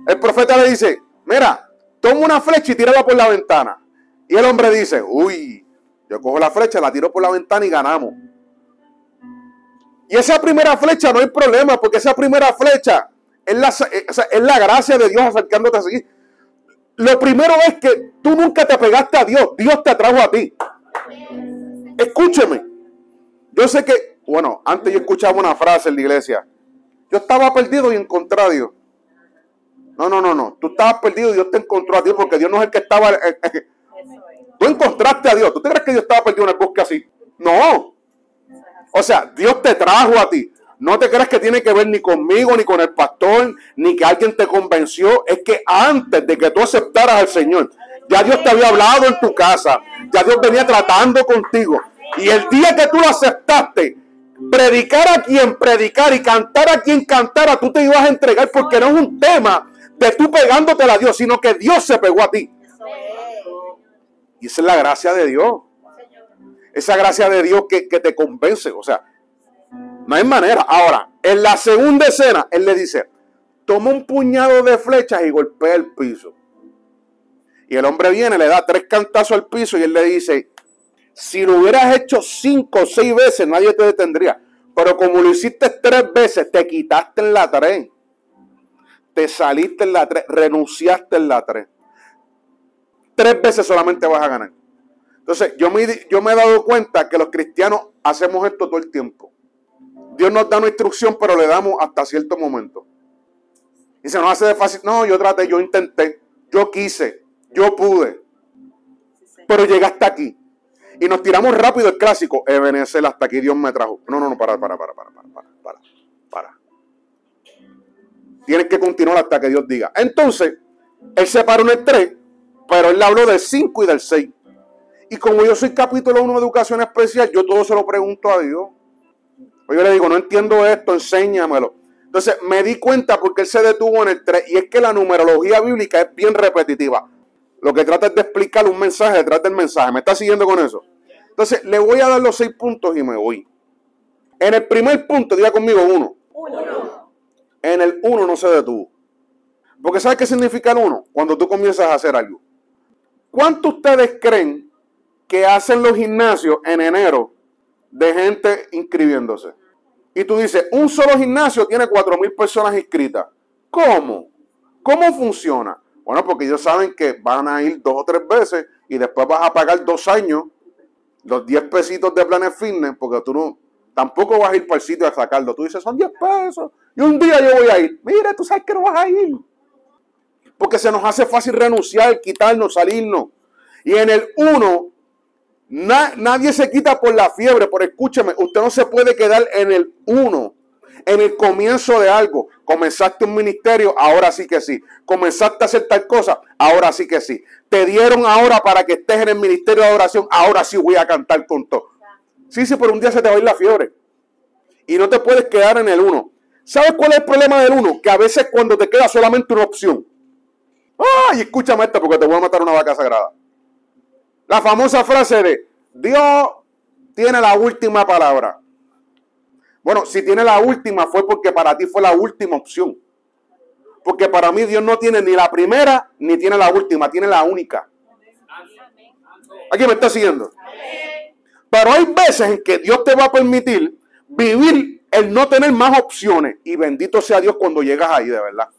el profeta le dice, mira, toma una flecha y tírala por la ventana. Y el hombre dice, uy, yo cojo la flecha, la tiro por la ventana y ganamos. Y esa primera flecha no hay problema, porque esa primera flecha es la, es la gracia de Dios acercándote a seguir. Lo primero es que tú nunca te pegaste a Dios, Dios te trajo a ti. Escúcheme. Yo sé que, bueno, antes yo escuchaba una frase en la iglesia. Yo estaba perdido y encontré a Dios. No, no, no, no. Tú estabas perdido y Dios te encontró a Dios porque Dios no es el que estaba. Eh, eh, tú encontraste a Dios. ¿Tú te crees que Dios estaba perdido en el bosque así? No. O sea, Dios te trajo a ti. No te creas que tiene que ver ni conmigo, ni con el pastor, ni que alguien te convenció. Es que antes de que tú aceptaras al Señor, ya Dios te había hablado en tu casa. Ya Dios venía tratando contigo. Y el día que tú lo aceptaste, predicar a quien predicar y cantar a quien cantara, tú te ibas a entregar porque no es un tema de tú pegándote a Dios, sino que Dios se pegó a ti. Y esa es la gracia de Dios. Esa gracia de Dios que, que te convence. O sea, no hay manera. Ahora, en la segunda escena, él le dice, toma un puñado de flechas y golpea el piso. Y el hombre viene, le da tres cantazos al piso y él le dice, si lo hubieras hecho cinco o seis veces, nadie te detendría. Pero como lo hiciste tres veces, te quitaste en la tres. Te saliste en la tres, renunciaste en la tres. Tres veces solamente vas a ganar. Entonces, yo me, yo me he dado cuenta que los cristianos hacemos esto todo el tiempo. Dios nos da una instrucción, pero le damos hasta cierto momento. Y se nos hace de fácil. No, yo traté, yo intenté, yo quise, yo pude. Pero llegaste aquí. Y nos tiramos rápido el clásico. Ebenezer, hasta aquí Dios me trajo. No, no, no, para, para, para, para, para, para, para. Tienes que continuar hasta que Dios diga. Entonces, él se paró en el 3, pero él habló del 5 y del 6. Y como yo soy capítulo 1 de educación especial, yo todo se lo pregunto a Dios. Pues yo le digo, no entiendo esto, enséñamelo. Entonces me di cuenta porque él se detuvo en el 3 y es que la numerología bíblica es bien repetitiva. Lo que trata es de explicar un mensaje detrás del mensaje. ¿Me está siguiendo con eso? Entonces le voy a dar los seis puntos y me voy. En el primer punto, diga conmigo uno. Uno. En el uno no se detuvo. Porque ¿sabes qué significa el uno? Cuando tú comienzas a hacer algo. ¿Cuánto ustedes creen que hacen los gimnasios en enero de gente inscribiéndose? Y tú dices, un solo gimnasio tiene cuatro mil personas inscritas. ¿Cómo? ¿Cómo funciona? Bueno, porque ellos saben que van a ir dos o tres veces y después vas a pagar dos años los 10 pesitos de Planet Fitness, porque tú no, tampoco vas a ir para el sitio a sacarlo. Tú dices, son 10 pesos. Y un día yo voy a ir. Mira, tú sabes que no vas a ir. Porque se nos hace fácil renunciar, quitarnos, salirnos. Y en el 1 nadie se quita por la fiebre, pero escúchame, usted no se puede quedar en el uno. En el comienzo de algo, comenzaste un ministerio, ahora sí que sí. Comenzaste a hacer tal cosa, ahora sí que sí. Te dieron ahora para que estés en el ministerio de adoración, ahora sí voy a cantar con todo. Sí, sí, por un día se te va a ir la fiebre. Y no te puedes quedar en el uno. ¿Sabes cuál es el problema del uno? Que a veces cuando te queda solamente una opción. ¡Ay! Escúchame esta porque te voy a matar una vaca sagrada. La famosa frase de Dios tiene la última palabra. Bueno, si tiene la última fue porque para ti fue la última opción. Porque para mí Dios no tiene ni la primera ni tiene la última, tiene la única. ¿Aquí me está siguiendo? Pero hay veces en que Dios te va a permitir vivir el no tener más opciones. Y bendito sea Dios cuando llegas ahí, de verdad.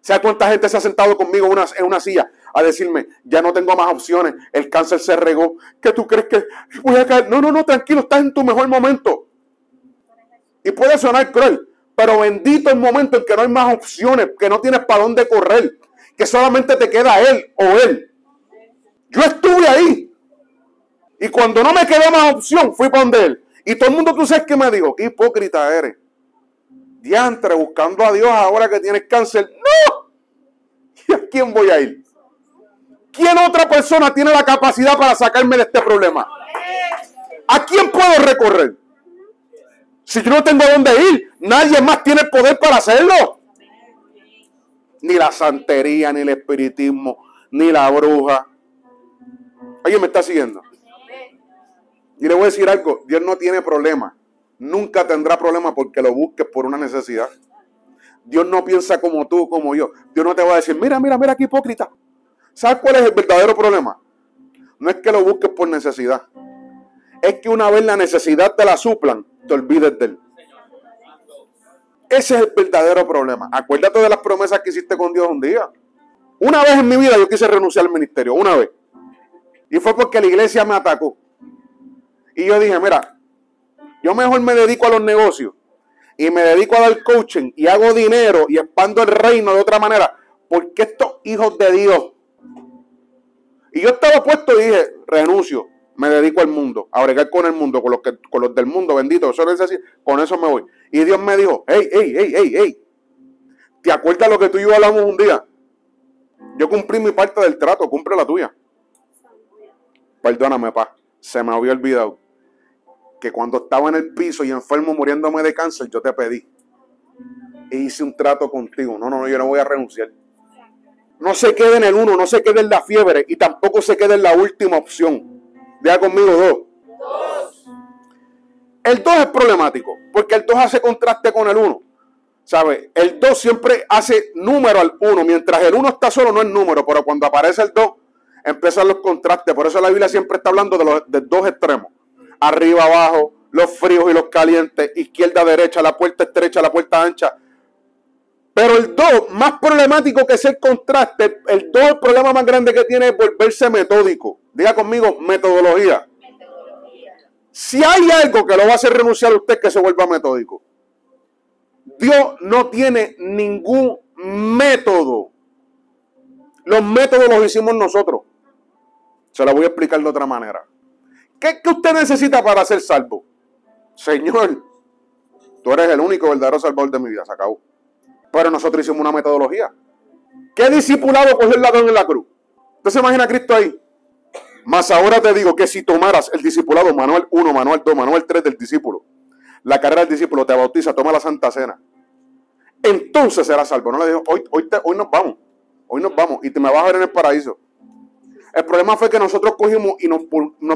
¿Sabes cuánta gente se ha sentado conmigo en una, en una silla a decirme, ya no tengo más opciones, el cáncer se regó, ¿qué tú crees que voy a caer? No, no, no, tranquilo, estás en tu mejor momento. Y puede sonar cruel, pero bendito el momento en que no hay más opciones, que no tienes para dónde correr, que solamente te queda él o él. Yo estuve ahí. Y cuando no me quedó más opción, fui para donde él. Y todo el mundo, tú sabes que me dijo, qué hipócrita eres. Diantre, buscando a Dios ahora que tienes cáncer. No. ¿Y a quién voy a ir? ¿Quién otra persona tiene la capacidad para sacarme de este problema? ¿A quién puedo recorrer? Si yo no tengo dónde ir, nadie más tiene el poder para hacerlo. Ni la santería, ni el espiritismo, ni la bruja. ¿Alguien me está siguiendo? Y le voy a decir algo, Dios no tiene problema. Nunca tendrá problema porque lo busques por una necesidad. Dios no piensa como tú, como yo. Dios no te va a decir, mira, mira, mira qué hipócrita. ¿Sabes cuál es el verdadero problema? No es que lo busques por necesidad. Es que una vez la necesidad te la suplan, te olvides de él. Ese es el verdadero problema. Acuérdate de las promesas que hiciste con Dios un día. Una vez en mi vida yo quise renunciar al ministerio, una vez. Y fue porque la iglesia me atacó. Y yo dije, mira, yo mejor me dedico a los negocios y me dedico a dar coaching y hago dinero y expando el reino de otra manera. Porque estos hijos de Dios. Y yo estaba puesto y dije, renuncio, me dedico al mundo, a bregar con el mundo, con los, que, con los del mundo, bendito, eso es decir, con eso me voy. Y Dios me dijo, hey, hey, hey, hey, hey, ¿te acuerdas lo que tú y yo hablamos un día? Yo cumplí mi parte del trato, cumple la tuya. Perdóname, pa, se me había olvidado que cuando estaba en el piso y enfermo muriéndome de cáncer, yo te pedí. E hice un trato contigo. No, no, no, yo no voy a renunciar. No se quede en el uno, no se quede en la fiebre y tampoco se quede en la última opción. Vea conmigo dos. El dos es problemático porque el dos hace contraste con el uno. ¿Sabe? El dos siempre hace número al uno. Mientras el uno está solo no es número, pero cuando aparece el dos empiezan los contrastes. Por eso la Biblia siempre está hablando de los de dos extremos arriba, abajo, los fríos y los calientes, izquierda, derecha, la puerta estrecha, la puerta ancha. Pero el 2, más problemático que es el contraste, el 2, el problema más grande que tiene es volverse metódico. Diga conmigo, metodología. Si hay algo que lo va a hacer renunciar a usted, que se vuelva metódico. Dios no tiene ningún método. Los métodos los hicimos nosotros. Se lo voy a explicar de otra manera. ¿Qué, usted necesita para ser salvo? Señor, tú eres el único verdadero salvador de mi vida, se acabó. Pero nosotros hicimos una metodología. ¿Qué discipulado cogió el ladrón en la cruz? ¿Usted se imagina a Cristo ahí? Mas ahora te digo que si tomaras el discipulado Manuel 1, Manuel 2, Manuel 3 del discípulo, la carrera del discípulo te bautiza, toma la santa cena, entonces serás salvo. No le digo, hoy, hoy, hoy nos vamos, hoy nos vamos y te me vas a ver en el paraíso. El problema fue que nosotros cogimos y nos,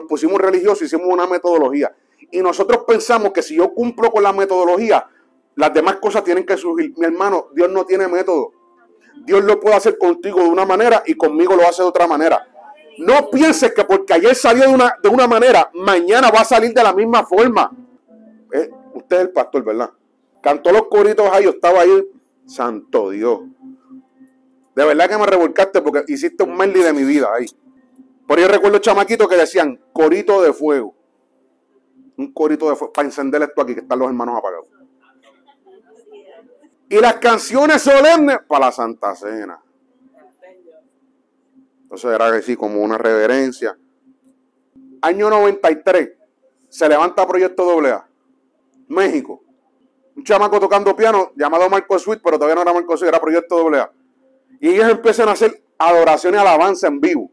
pusimos religiosos, hicimos una metodología. Y nosotros pensamos que si yo cumplo con la metodología, las demás cosas tienen que surgir. Mi hermano, Dios no tiene método. Dios lo puede hacer contigo de una manera y conmigo lo hace de otra manera. No pienses que porque ayer salió de una, de una manera, mañana va a salir de la misma forma. Eh, usted es el pastor, ¿verdad? Cantó los coritos ahí, yo estaba ahí. Santo Dios. De verdad que me revolcaste porque hiciste un merli de mi vida ahí. Por ahí recuerdo chamaquitos que decían corito de fuego. Un corito de fuego para encender esto aquí que están los hermanos apagados. Y las canciones solemnes para la Santa Cena. Entonces era así como una reverencia. Año 93 se levanta Proyecto AA. México. un chamaco tocando piano llamado Marco Sweet, pero todavía no era Marco Sweet, era Proyecto AA. Y ellos empiezan a hacer adoración y alabanza en vivo.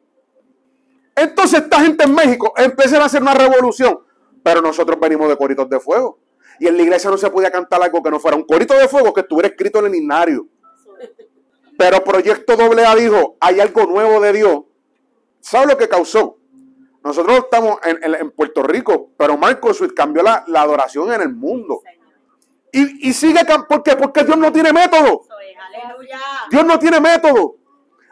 Entonces esta gente en México empiezan a hacer una revolución, pero nosotros venimos de coritos de fuego. Y en la iglesia no se podía cantar algo que no fuera un corito de fuego que estuviera escrito en el inario. Pero Proyecto AA dijo, hay algo nuevo de Dios. ¿Sabe lo que causó? Nosotros estamos en, Puerto Rico, pero Marco Sweet cambió la, adoración en el mundo. Y, y sigue, ¿por qué? Porque Dios no tiene método. Dios no tiene método.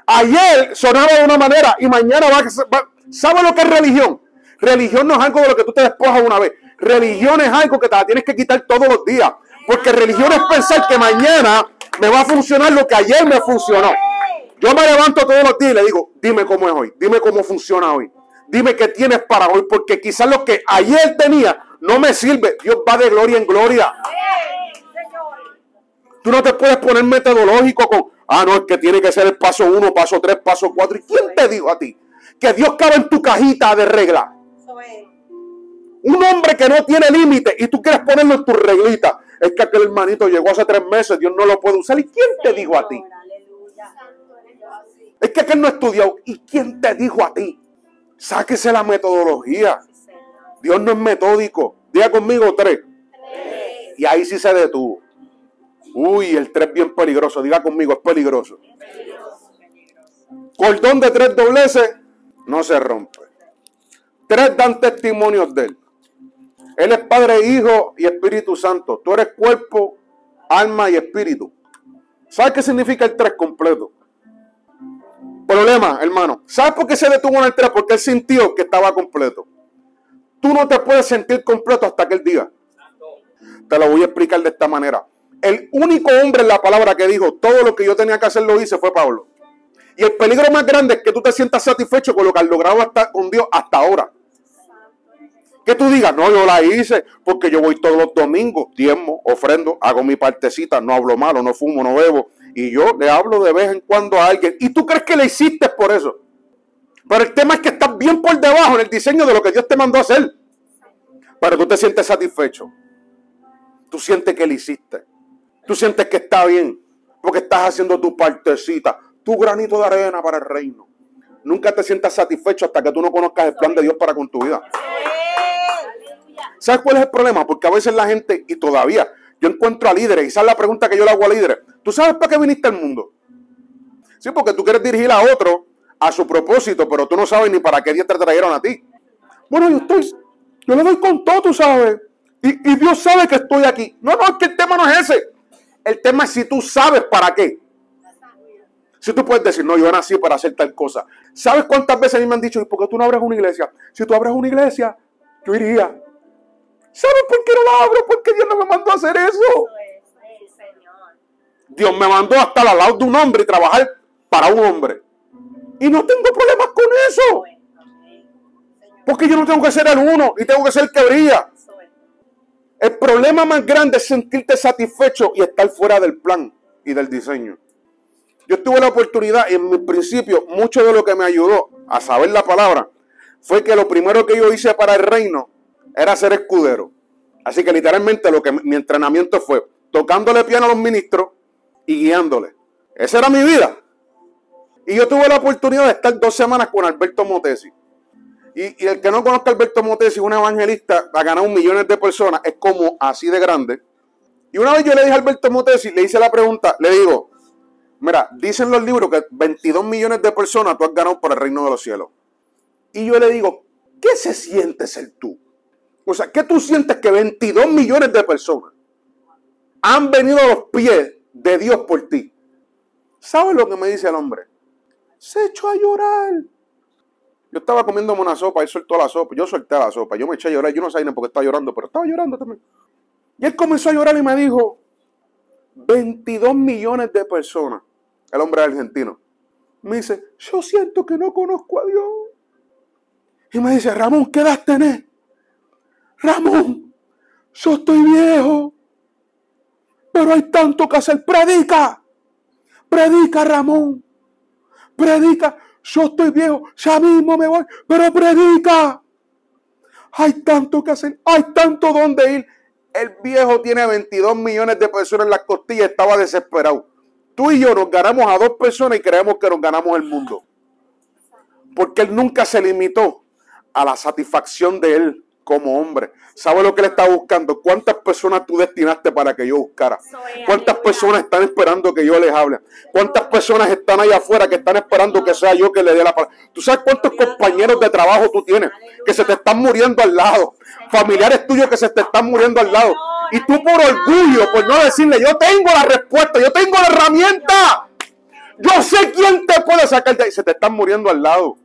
Ayer sonaba de una manera y mañana va, a... ¿Sabe lo que es religión? Religión no es algo de lo que tú te despojas una vez. Religión es algo que te la tienes que quitar todos los días. Porque religión es pensar que mañana me va a funcionar lo que ayer me funcionó. Yo me levanto todos los días y le digo, dime cómo es hoy, dime cómo funciona hoy, dime qué tienes para hoy, porque quizás lo que ayer tenía no me sirve. Dios va de gloria en gloria. Tú no te puedes poner metodológico con, ah, no, es que tiene que ser el paso uno, paso tres, paso cuatro. ¿Y quién te dijo a ti que Dios cabe en tu cajita de regla? Un hombre que no tiene límite y tú quieres ponerlo en tu reglita. Es que aquel hermanito llegó hace tres meses, Dios no lo puede usar. ¿Y quién te dijo a ti? Es que aquel no estudió. ¿Y quién te dijo a ti? Sáquese la metodología. Dios no es metódico. Diga conmigo tres. Y ahí sí se detuvo. Uy, el tres bien peligroso. Diga conmigo, es peligroso. Cordón de tres dobleces no se rompe. Tres dan testimonios de él. Él es Padre, Hijo y Espíritu Santo. Tú eres cuerpo, alma y espíritu. ¿Sabes qué significa el tres completo? Problema, hermano. ¿Sabes por qué se detuvo en el tres? Porque él sintió que estaba completo. Tú no te puedes sentir completo hasta aquel día. Te lo voy a explicar de esta manera. El único hombre en la palabra que dijo todo lo que yo tenía que hacer lo hice fue Pablo. Y el peligro más grande es que tú te sientas satisfecho con lo que has logrado hasta, con Dios hasta ahora. Que tú digas, no, yo la hice porque yo voy todos los domingos, diezmo, ofrendo, hago mi partecita, no hablo malo, no fumo, no bebo. Y yo le hablo de vez en cuando a alguien. Y tú crees que le hiciste por eso. Pero el tema es que estás bien por debajo en el diseño de lo que Dios te mandó a hacer. Pero tú te sientes satisfecho. Tú sientes que le hiciste. Tú sientes que está bien. Porque estás haciendo tu partecita, tu granito de arena para el reino. Nunca te sientas satisfecho hasta que tú no conozcas el plan de Dios para con tu vida. ¿Sabes cuál es el problema? Porque a veces la gente, y todavía, yo encuentro a líderes, y esa es la pregunta que yo le hago a líderes. ¿Tú sabes para qué viniste al mundo? Sí, porque tú quieres dirigir a otro a su propósito, pero tú no sabes ni para qué día te trajeron a ti. Bueno, yo estoy, yo le doy con todo, tú sabes. Y, y Dios sabe que estoy aquí. No, no, es que el tema no es ese. El tema es si tú sabes para qué. Si tú puedes decir, no, yo nací para hacer tal cosa. ¿Sabes cuántas veces a mí me han dicho, ¿y por qué tú no abres una iglesia? Si tú abres una iglesia, yo iría. ¿Sabes por qué no la abro? Porque Dios no me mandó a hacer eso. Dios me mandó a estar al lado de un hombre y trabajar para un hombre. Y no tengo problemas con eso. Porque yo no tengo que ser el uno y tengo que ser el que. El problema más grande es sentirte satisfecho y estar fuera del plan y del diseño. Yo tuve la oportunidad y en mi principio, mucho de lo que me ayudó a saber la palabra fue que lo primero que yo hice para el reino era ser escudero. Así que literalmente lo que mi entrenamiento fue tocándole piano a los ministros y guiándole. Esa era mi vida. Y yo tuve la oportunidad de estar dos semanas con Alberto Motesi. Y, el que no conozca a Alberto Motesi, un evangelista, ha ganado millones de personas, es como así de grande. Y una vez yo le dije a Alberto Motesi, le hice la pregunta, le digo, mira, dicen los libros que 22 millones de personas tú has ganado por el reino de los cielos. Y yo le digo, ¿qué se siente ser tú? O sea, ¿qué tú sientes que 22 millones de personas han venido a los pies de Dios por ti? ¿Sabes lo que me dice el hombre? Se echó a llorar. Yo estaba comiéndome una sopa, él soltó la sopa, yo solté la sopa, yo me eché a llorar, yo no sabía ni por qué estaba llorando, pero estaba llorando también. Y él comenzó a llorar y me dijo, 22 millones de personas, el hombre argentino, me dice, yo siento que no conozco a Dios. Y me dice, Ramón, ¿qué edad tenés? Ramón, yo estoy viejo, pero hay tanto que hacer. Predica, predica, Ramón, predica yo estoy viejo, ya mismo me voy, pero predica. Hay tanto que hacer, hay tanto donde ir. El viejo tiene 22 millones de personas en las costillas, estaba desesperado. Tú y yo nos ganamos a dos personas y creemos que nos ganamos el mundo. Porque él nunca se limitó a la satisfacción de él como hombre. ¿Sabe lo que él está buscando? ¿Cuántas personas tú destinaste para que yo buscara? ¿Cuántas personas están esperando que yo les hable? ¿Cuántas personas están ahí afuera que están esperando que sea yo que le dé la palabra? ¿Tú sabes cuántos compañeros de trabajo tú tienes que se te están muriendo al lado? Familiares tuyos que se te están muriendo al lado. Y tú por orgullo, por no decirle, yo tengo la respuesta, yo tengo la herramienta. Yo sé quién te puede sacar de ahí. Se te están muriendo al lado.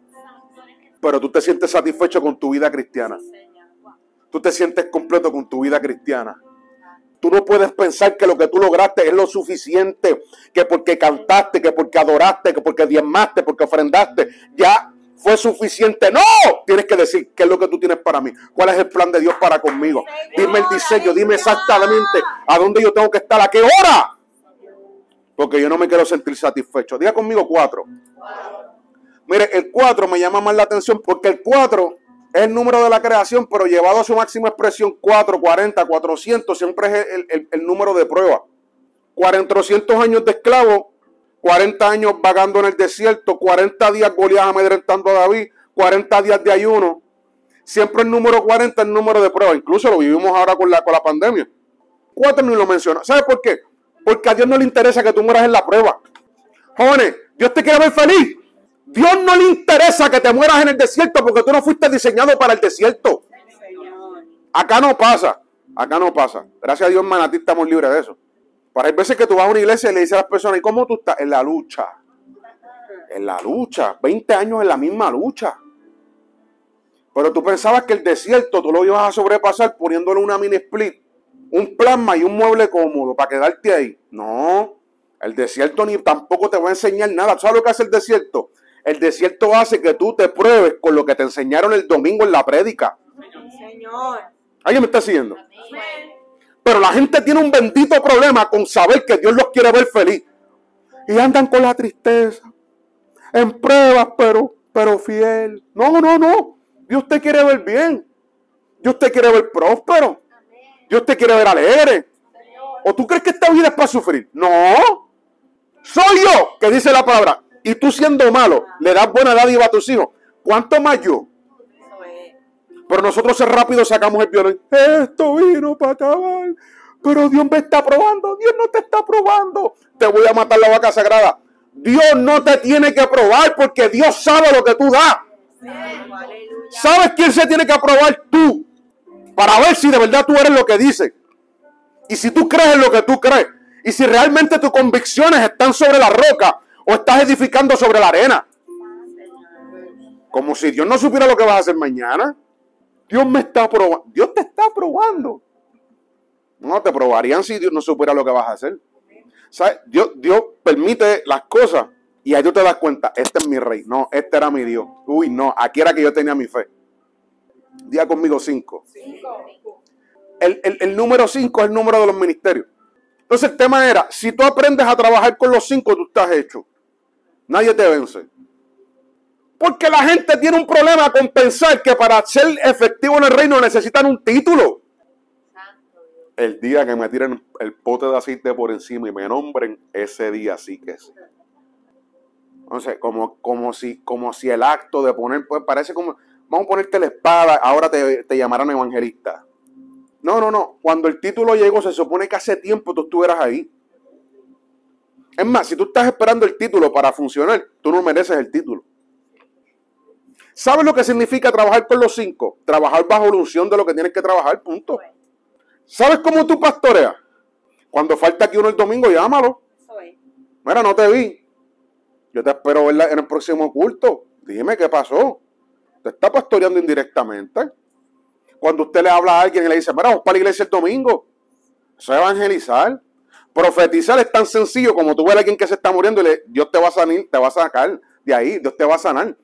Pero tú te sientes satisfecho con tu vida cristiana tú te sientes completo con tu vida cristiana. Tú no puedes pensar que lo que tú lograste es lo suficiente, que porque cantaste, que porque adoraste, que porque diezmaste, porque ofrendaste, ya fue suficiente. No, tienes que decir qué es lo que tú tienes para mí, cuál es el plan de Dios para conmigo. Dime el diseño, dime exactamente a dónde yo tengo que estar, a qué hora. Porque yo no me quiero sentir satisfecho. Diga conmigo cuatro. Mire, el cuatro me llama más la atención porque el cuatro el número de la creación, pero llevado a su máxima expresión, 4, 40, 400, siempre es el, número de prueba. 400 años de esclavo, 40 años vagando en el desierto, 40 días Goliat amedrentando a David, 40 días de ayuno. Siempre el número 40 es el número de prueba. Incluso lo vivimos ahora con la, con la pandemia. Cuatro ni lo menciona. ¿Sabes por qué? Porque a Dios no le interesa que tú mueras en la prueba. Jóvenes, Dios te quiere ver feliz. Dios no le interesa que te mueras en el desierto porque tú no fuiste diseñado para el desierto. Acá no pasa. Acá no pasa. Gracias a Dios, Manatí, estamos libres de eso. Para hay veces que tú vas a una iglesia y le dices a las personas, ¿y cómo tú estás? En la lucha. En la lucha. 20 años en la misma lucha. Pero tú pensabas que el desierto tú lo ibas a sobrepasar poniéndole una mini split, un plasma y un mueble cómodo para quedarte ahí. No. El desierto ni tampoco te va a enseñar nada. ¿Sabes lo que hace el desierto? El desierto hace que tú te pruebes con lo que te enseñaron el domingo en la prédica. Señor. ¿Alguien me está siguiendo? Pero la gente tiene un bendito problema con saber que Dios los quiere ver feliz. Y andan con la tristeza. En pruebas, pero, pero fiel. No, no, no. Dios te quiere ver bien. Dios te quiere ver próspero. Dios te quiere ver alegre. ¿O tú crees que esta vida es para sufrir? No. Soy yo que dice la palabra y tú siendo malo, le das buena dádiva a tus hijos, ¿cuánto más yo? Pero nosotros rápido sacamos el violín. Esto vino para acabar. Pero Dios me está probando. Dios no te está probando. Te voy a matar la vaca sagrada. Dios no te tiene que probar porque Dios sabe lo que tú das. ¿Sabes quién se tiene que aprobar? Tú. Para ver si de verdad tú eres lo que dices. Y si tú crees en lo que tú crees. Y si realmente tus convicciones están sobre la roca o estás edificando sobre la arena. Como si Dios no supiera lo que vas a hacer mañana. Dios me está probando. Dios te está probando. No, te probarían si Dios no supiera lo que vas a hacer. Dios, Dios permite las cosas y ahí tú te das cuenta, este es mi rey. No, este era mi Dios. Uy, no, aquí era que yo tenía mi fe. Día conmigo cinco. El, el número cinco es el número de los ministerios. Entonces el tema era, si tú aprendes a trabajar con los cinco, tú estás hecho. Nadie te vence. Porque la gente tiene un problema con pensar que para ser efectivo en el reino necesitan un título. El día que me tiren el pote de aceite por encima y me nombren, ese día sí que es. Entonces, como, como, si, como si el acto de poner, pues parece como, vamos a ponerte la espada, ahora te, te llamarán evangelista. No, no, no. Cuando el título llegó, se supone que hace tiempo tú estuvieras ahí. Es más, si tú estás esperando el título para funcionar, tú no mereces el título. ¿Sabes lo que significa trabajar con los cinco? Trabajar bajo la unción de lo que tienes que trabajar, punto. ¿Sabes cómo tú pastoreas? Cuando falta aquí uno el domingo, llámalo. Mira, no te vi. Yo te espero verla en el próximo culto. Dime qué pasó. Te está pastoreando indirectamente. Cuando usted le habla a alguien y le dice, mira, vamos para la iglesia el domingo. Eso es evangelizar. Profetizar es tan sencillo como tú ves a alguien que se está muriendo y le, Dios te va a sanar, te va a sacar de ahí, Dios te va a sanar.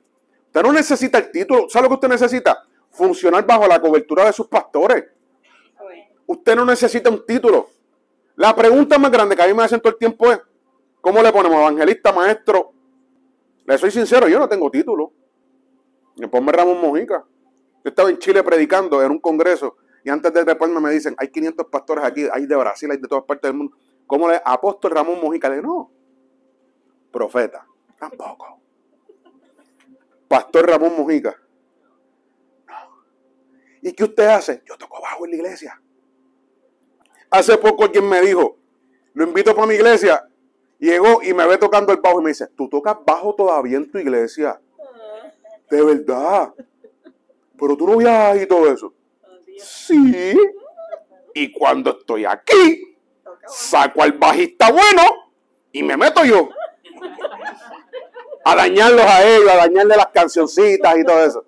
Usted no necesita el título. ¿Sabe lo que usted necesita? Funcionar bajo la cobertura de sus pastores. Usted no necesita un título. La pregunta más grande que a mí me hacen todo el tiempo es, ¿cómo le ponemos evangelista, maestro? Le soy sincero, yo no tengo título. Me ponme Ramón Mojica. Yo estaba en Chile predicando en un congreso Y antes de treparme me dicen, hay 500 pastores aquí, hay de Brasil, hay de todas partes del mundo. ¿Cómo le apóstol Ramón Mojica? Le no. Profeta. Tampoco. Pastor Ramón Mojica. No. ¿Y qué usted hace? Yo toco bajo en la iglesia. Hace poco quien me dijo, lo invito para mi iglesia. Llegó y me ve tocando el bajo y me dice, ¿tú tocas bajo todavía en tu iglesia? De verdad. Pero tú no viajas y todo eso. Sí. Y cuando estoy aquí, saco al bajista bueno y me meto yo. A dañarlos a ellos, a dañarle las cancioncitas y todo eso.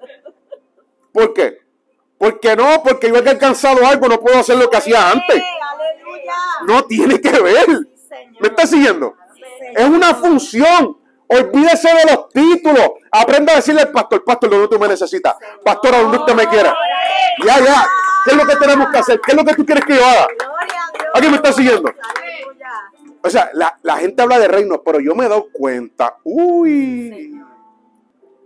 ¿Por qué? Porque no, porque yo he alcanzado algo, no puedo hacer lo que hacía antes. No tiene que ver. ¿Me está siguiendo? Es una función. Olvídese de los títulos. Aprenda a decirle al pastor, pastor, donde tú me necesitas. Pastor, donde usted me quiera. Ya, ya. ¿Qué es lo que tenemos que hacer? ¿Qué es lo que tú quieres que yo haga? ¿Alguien me está siguiendo? O sea, la, la gente habla de reino, pero yo me he dado cuenta. Uy.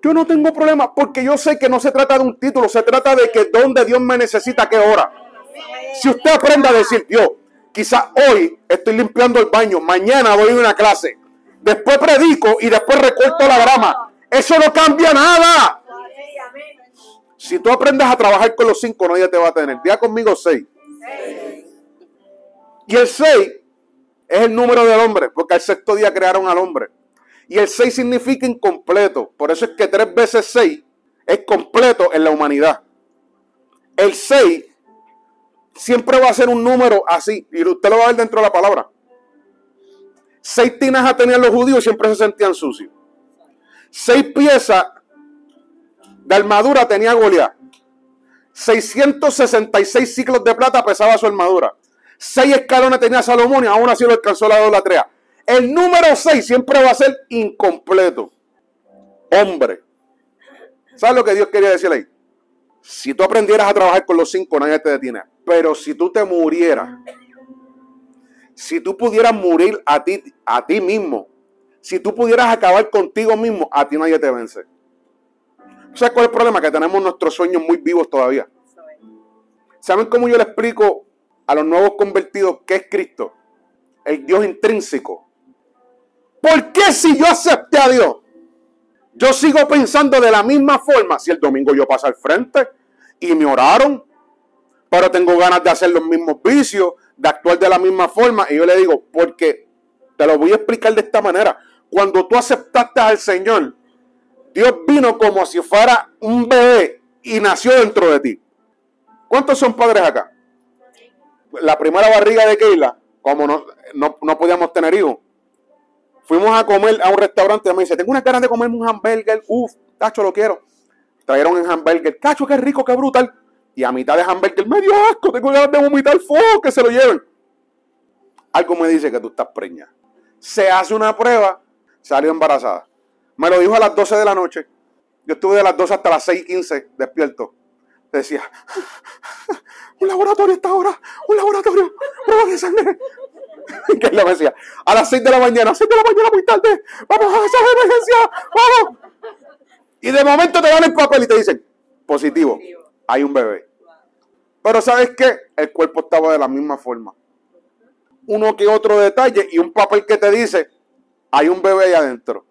Yo no tengo problema porque yo sé que no se trata de un título, se trata de que donde Dios me necesita, qué hora. Si usted aprende a decir, Dios, quizás hoy estoy limpiando el baño, mañana voy a una clase, después predico y después recorto la grama. Eso no cambia nada. Si tú aprendes a trabajar con los cinco, nadie te va a tener. Día conmigo seis. Y el seis es el número del hombre, porque al sexto día crearon al hombre. Y el 6 significa incompleto. Por eso es que 3 veces 6 es completo en la humanidad. El 6 siempre va a ser un número así. Y usted lo va a ver dentro de la palabra. Seis tinajas tenían los judíos siempre se sentían sucios. Seis piezas de armadura tenía Goliat. 666 ciclos de plata pesaba su armadura. Seis escalones tenía Salomón y aún así lo alcanzó la idolatría. El número 6 siempre va a ser incompleto. Hombre. ¿Sabes lo que Dios quería decir ahí? Si tú aprendieras a trabajar con los cinco, nadie te detiene. Pero si tú te murieras, si tú pudieras morir a ti, a ti mismo, si tú pudieras acabar contigo mismo, a ti nadie te vence. ¿Sabes cuál es el problema? Que tenemos nuestros sueños muy vivos todavía. ¿Saben cómo yo le explico a los nuevos convertidos qué es Cristo? El Dios intrínseco. ¿Por qué si yo acepté a Dios? Yo sigo pensando de la misma forma. Si el domingo yo paso al frente y me oraron, pero tengo ganas de hacer los mismos vicios, de actuar de la misma forma. Y yo le digo, porque te lo voy a explicar de esta manera. Cuando tú aceptaste al Señor, Dios vino como si fuera un bebé y nació dentro de ti. ¿Cuántos son padres acá? La primera barriga de Keila, como no, no, no podíamos tener hijos, Fuimos a comer a un restaurante y me dice, tengo una ganas de comerme un hamburger. Uf, cacho, lo quiero. Trajeron el hamburger. Cacho, qué rico, qué brutal. Y a mitad de hamburger, medio asco, tengo ganas de vomitar fuego, que se lo lleven. Algo me dice que tú estás preña. Se hace una prueba, salió embarazada. Me lo dijo a las 12 de la noche. Yo estuve de las 12 hasta las 6 y 15 despierto. Decía, un laboratorio esta hora, un laboratorio, prueba de sangre, que él me decía, a las 6 de la mañana, 6 de la mañana muy tarde, vamos a hacer emergencia, vamos. Y de momento te dan el papel y te dicen, positivo, hay un bebé. Pero ¿sabes qué? El cuerpo estaba de la misma forma. Uno que otro detalle y un papel que te dice, hay un bebé ahí adentro.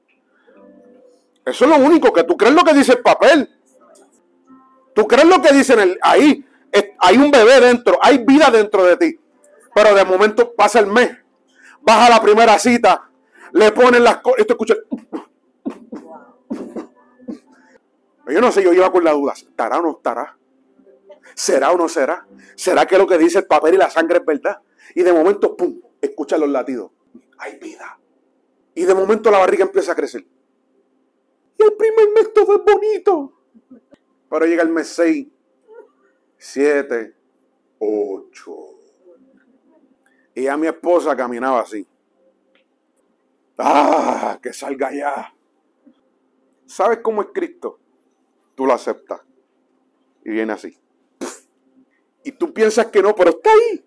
Eso es lo único, que tú crees lo que dice el papel. Tú crees lo que dice el, ahí. Hay un bebé dentro, hay vida dentro de ti. Pero de momento pasa el mes, baja la primera cita, le ponen las cosas. Esto escucha. Yo no sé, yo iba con la duda. ¿Estará o no estará? ¿Será o no será? ¿Será que lo que dice el papel y la sangre es verdad? Y de momento, ¡pum! Escucha los latidos. Hay vida. Y de momento la barriga empieza a crecer. Y el primer mes todo es bonito. Pero llega el mes 6, 7, 8. Y a mi esposa caminaba así. ¡Ah! Que salga ya. ¿Sabes cómo es Cristo? Tú lo aceptas. Y viene así. Y tú piensas que no, pero está ahí.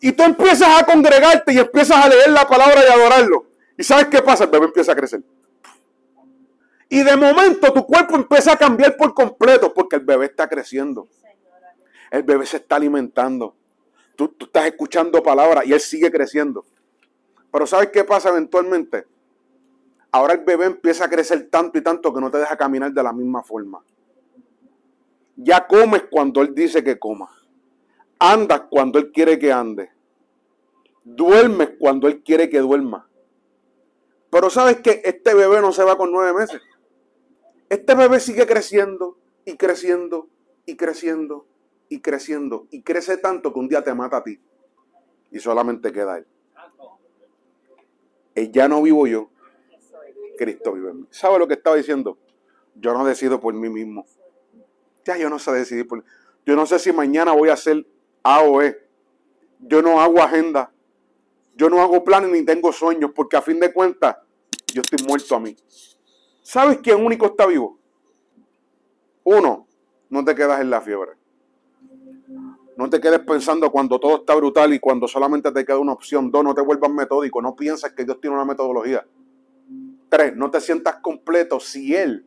Y tú empiezas a congregarte y empiezas a leer la palabra y adorarlo. ¿Y sabes qué pasa? El bebé empieza a crecer. Y de momento tu cuerpo empieza a cambiar por completo porque el bebé está creciendo. El bebé se está alimentando. Tú, tú estás escuchando palabras y él sigue creciendo. Pero ¿sabes qué pasa eventualmente? Ahora el bebé empieza a crecer tanto y tanto que no te deja caminar de la misma forma. Ya comes cuando él dice que coma. Andas cuando él quiere que ande. Duermes cuando él quiere que duerma. Pero sabes que este bebé no se va con nueve meses. Este bebé sigue creciendo y creciendo y creciendo y creciendo. Y crece tanto que un día te mata a ti. Y solamente queda él. Él ya no vivo yo. Cristo vive en mí. ¿Sabe lo que estaba diciendo? Yo no decido por mí mismo. Ya yo no sé decidir por Yo no sé si mañana voy a hacer A o E. Yo no hago agenda. Yo no hago planes ni tengo sueños, porque a fin de cuentas, yo estoy muerto a mí. ¿Sabes quién único está vivo? Uno, no te quedas en la fiebre. No te quedes pensando cuando todo está brutal y cuando solamente te queda una opción. Dos, no te vuelvas metódico. No pienses que Dios tiene una metodología. Tres, no te sientas completo si Él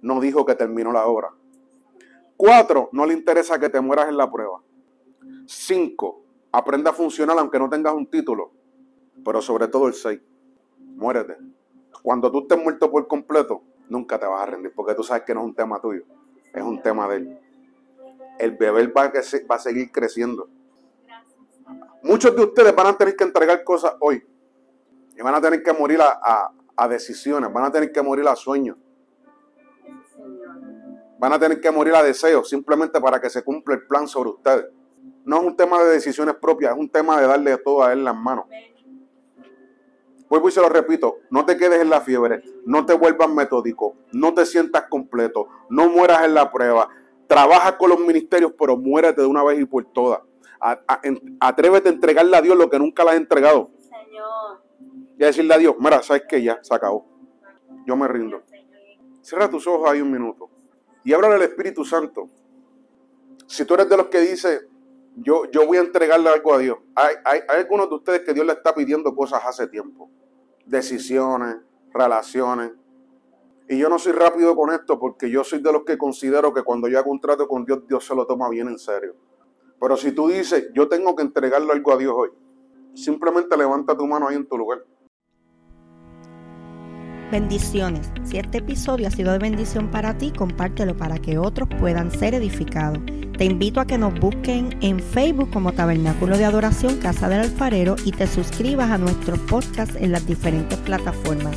no dijo que terminó la obra. Cuatro, no le interesa que te mueras en la prueba. Cinco, aprende a funcionar aunque no tengas un título. Pero sobre todo el seis, muérete. Cuando tú estés muerto por completo, nunca te vas a rendir porque tú sabes que no es un tema tuyo, es un tema de Él. El bebé va a, va a seguir creciendo. Muchos de ustedes van a tener que entregar cosas hoy y van a tener que morir a, decisiones, van a tener que morir a sueños. Van a tener que morir a deseos simplemente para que se cumpla el plan sobre ustedes. No es un tema de decisiones propias, es un tema de darle todo a él las manos. Vuelvo y se lo repito, no te quedes en la fiebre, no te vuelvas metódico, no te sientas completo, no mueras en la prueba. Trabaja con los ministerios, pero muérete de una vez y por todas. Atrévete a entregarle a Dios lo que nunca le has entregado. Señor y a decirle a Dios, mira, sabes que ya se acabó. Yo me rindo. Cierra tus ojos ahí un minuto y habla al Espíritu Santo. Si tú eres de los que dice, yo, yo voy a entregarle algo a Dios. Hay, hay, hay algunos de ustedes que Dios le está pidiendo cosas hace tiempo. Decisiones, relaciones. Y yo no soy rápido con esto porque yo soy de los que considero que cuando yo hago un trato con Dios, Dios se lo toma bien en serio. Pero si tú dices, yo tengo que entregarle algo a Dios hoy, simplemente levanta tu mano ahí en tu lugar. Bendiciones. Si este episodio ha sido de bendición para ti, compártelo para que otros puedan ser edificados. Te invito a que nos busquen en Facebook como Tabernáculo de Adoración Casa del Alfarero y te suscribas a nuestros podcasts en las diferentes plataformas.